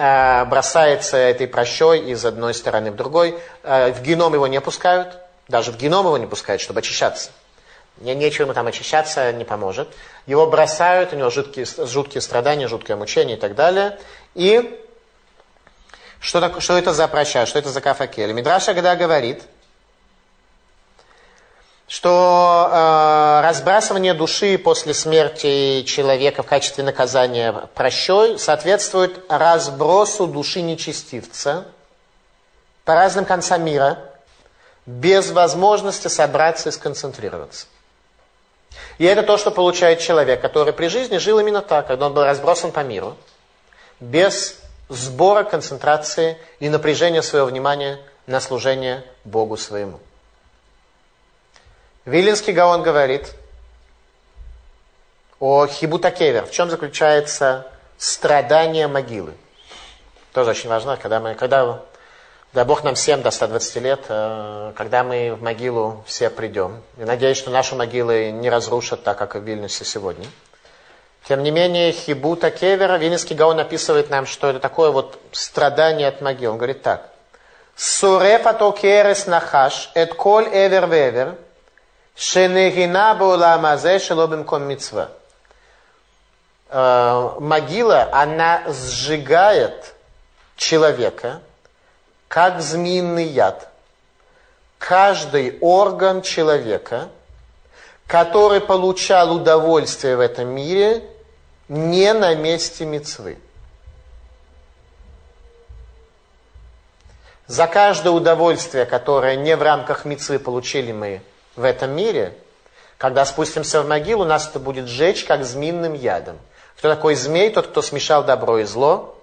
Э, бросается этой прощой из одной стороны в другой. Э, в геном его не пускают, даже в геном его не пускают, чтобы очищаться. Не, нечего ему там очищаться, не поможет. Его бросают, у него жуткие, жуткие страдания, жуткое мучение и так далее. И что, так, что это за проща, что это за кафакель? Мидраша когда говорит, что э, разбрасывание души после смерти человека в качестве наказания прощой соответствует разбросу души нечестивца по разным концам мира, без возможности собраться и сконцентрироваться. И это то, что получает человек, который при жизни жил именно так, когда он был разбросан по миру, без сбора, концентрации и напряжения своего внимания на служение Богу своему. Вилинский Гаон говорит о Хибутакевер. В чем заключается страдание могилы? Тоже очень важно, когда мы, когда, дай Бог нам всем до 120 лет, э, когда мы в могилу все придем. И надеюсь, что наши могилы не разрушат так, как и в Вильнюсе сегодня. Тем не менее, Хибута Кевера, Вильнинский Гаон описывает нам, что это такое вот страдание от могил. Он говорит так. Суреф атокерес нахаш, эт коль эвер вевер, Шенегина буламазе шелобим ком мицва. Э, могила, она сжигает человека, как змеиный яд. Каждый орган человека, который получал удовольствие в этом мире, не на месте мецвы. За каждое удовольствие, которое не в рамках мецвы получили мы в этом мире, когда спустимся в могилу, нас это будет сжечь, как змеиным ядом. Кто такой змей? Тот, кто смешал добро и зло.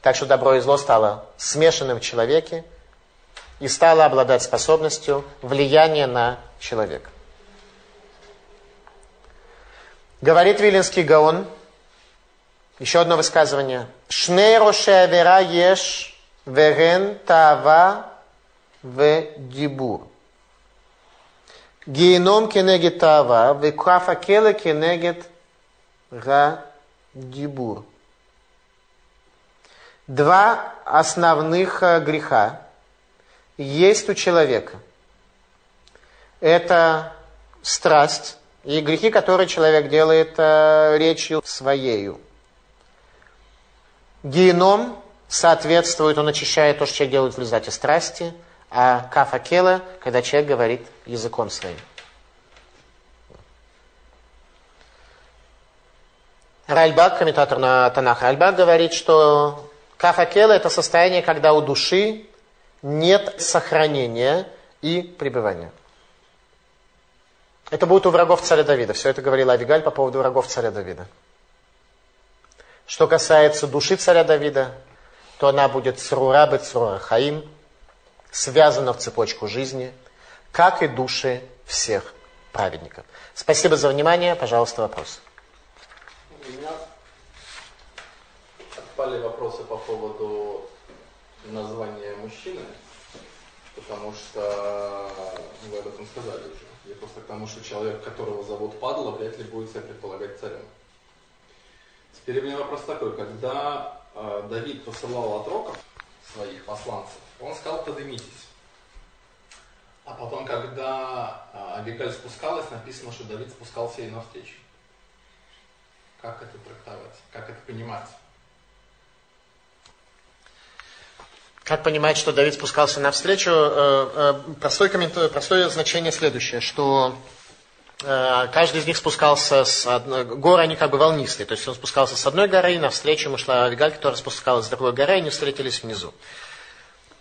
Так что добро и зло стало смешанным в человеке и стало обладать способностью влияния на человека. Говорит Вилинский Гаон, еще одно высказывание. Шнейроше авера еш верен тава в дибур. Кенегет тава, векафа келе кенегет га дибур. Два основных э, греха есть у человека. Это страсть и грехи, которые человек делает э, речью своею. Геном соответствует, он очищает то, что человек делает в результате страсти, а кафакела, когда человек говорит языком своим. Ральбак, комментатор на Танах Ральбак, говорит, что кафакела это состояние, когда у души нет сохранения и пребывания. Это будет у врагов царя Давида. Все это говорила Авигаль по поводу врагов царя Давида. Что касается души царя Давида, то она будет црура црура хаим, связана в цепочку жизни, как и души всех праведников. Спасибо за внимание. Пожалуйста, вопрос. У меня отпали вопросы по поводу названия мужчины, потому что вы об этом сказали уже. Я просто к тому, что человек, которого зовут Падла, вряд ли будет себя предполагать царем. Теперь у меня вопрос такой. Когда э, Давид посылал отроков, своих посланцев, он сказал, поднимитесь. А потом, когда Абигаль спускалась, написано, что Давид спускался ей навстречу. Как это трактовать? Как это понимать? Как понимать, что Давид спускался навстречу? Э, э, простое, комментарий, простое значение следующее, что э, каждый из них спускался с одной... Горы, они как бы волнистые. То есть он спускался с одной горы, и навстречу ему шла Авигаль, которая спускалась с другой горы, и они встретились внизу.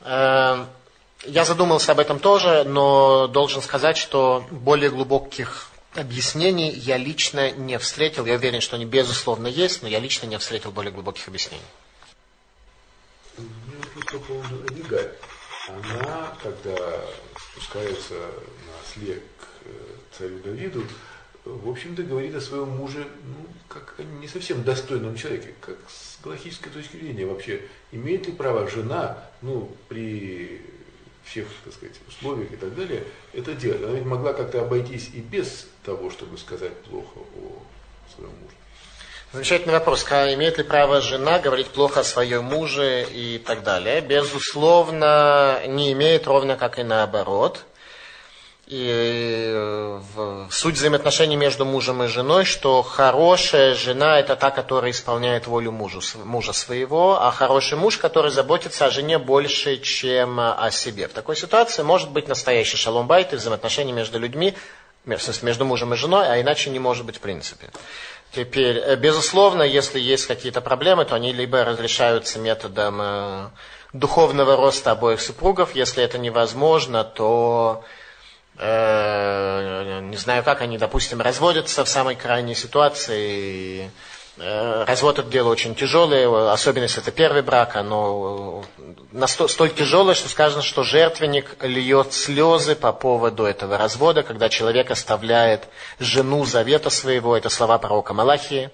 Я задумался об этом тоже, но должен сказать, что более глубоких объяснений я лично не встретил. Я уверен, что они безусловно есть, но я лично не встретил более глубоких объяснений. По поводу Абигаль. Она, когда спускается на след к э, царю Давиду, в общем-то, говорит о своем муже, ну, как о не совсем достойном человеке, как с галактической точки зрения вообще. Имеет ли право жена, ну, при всех, так сказать, условиях и так далее, это делать. Она ведь могла как-то обойтись и без того, чтобы сказать плохо о своем муже. Замечательный вопрос. Имеет ли право жена говорить плохо о своем муже и так далее? Безусловно, не имеет, ровно как и наоборот. И э, в суть взаимоотношений между мужем и женой, что хорошая жена это та, которая исполняет волю мужу, мужа своего, а хороший муж, который заботится о жене больше, чем о себе. В такой ситуации может быть настоящий шалом байт и взаимоотношения между людьми, между мужем и женой, а иначе не может быть в принципе. Теперь, э, безусловно, если есть какие-то проблемы, то они либо разрешаются методом э, духовного роста обоих супругов, если это невозможно, то не знаю как, они, допустим, разводятся в самой крайней ситуации. Э, развод это дело очень тяжелое, особенно если это первый брак, оно настолько, столь тяжелое, что сказано, что жертвенник льет слезы по поводу этого развода, когда человек оставляет жену завета своего, это слова пророка Малахии.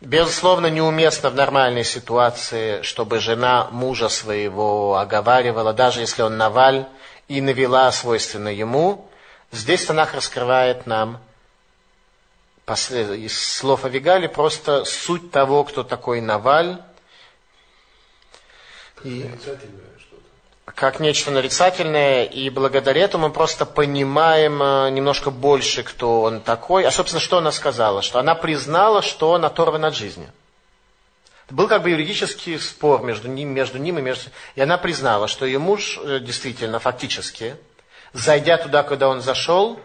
Безусловно, неуместно в нормальной ситуации, чтобы жена мужа своего оговаривала, даже если он наваль, и навела свойственно ему. Здесь Танах раскрывает нам из слов Авигали просто суть того, кто такой Наваль. И... как нечто нарицательное, и благодаря этому мы просто понимаем э, немножко больше, кто он такой. А, собственно, что она сказала? Что она признала, что он оторван от жизни. Был как бы юридический спор между ним, между ним и между... И она признала, что ее муж э, действительно, фактически, зайдя туда, куда он зашел,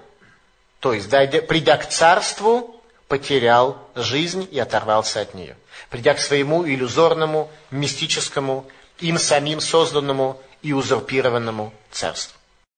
то есть, дойдя, придя к царству, потерял жизнь и оторвался от нее. Придя к своему иллюзорному, мистическому, им самим созданному и узурпированному царству.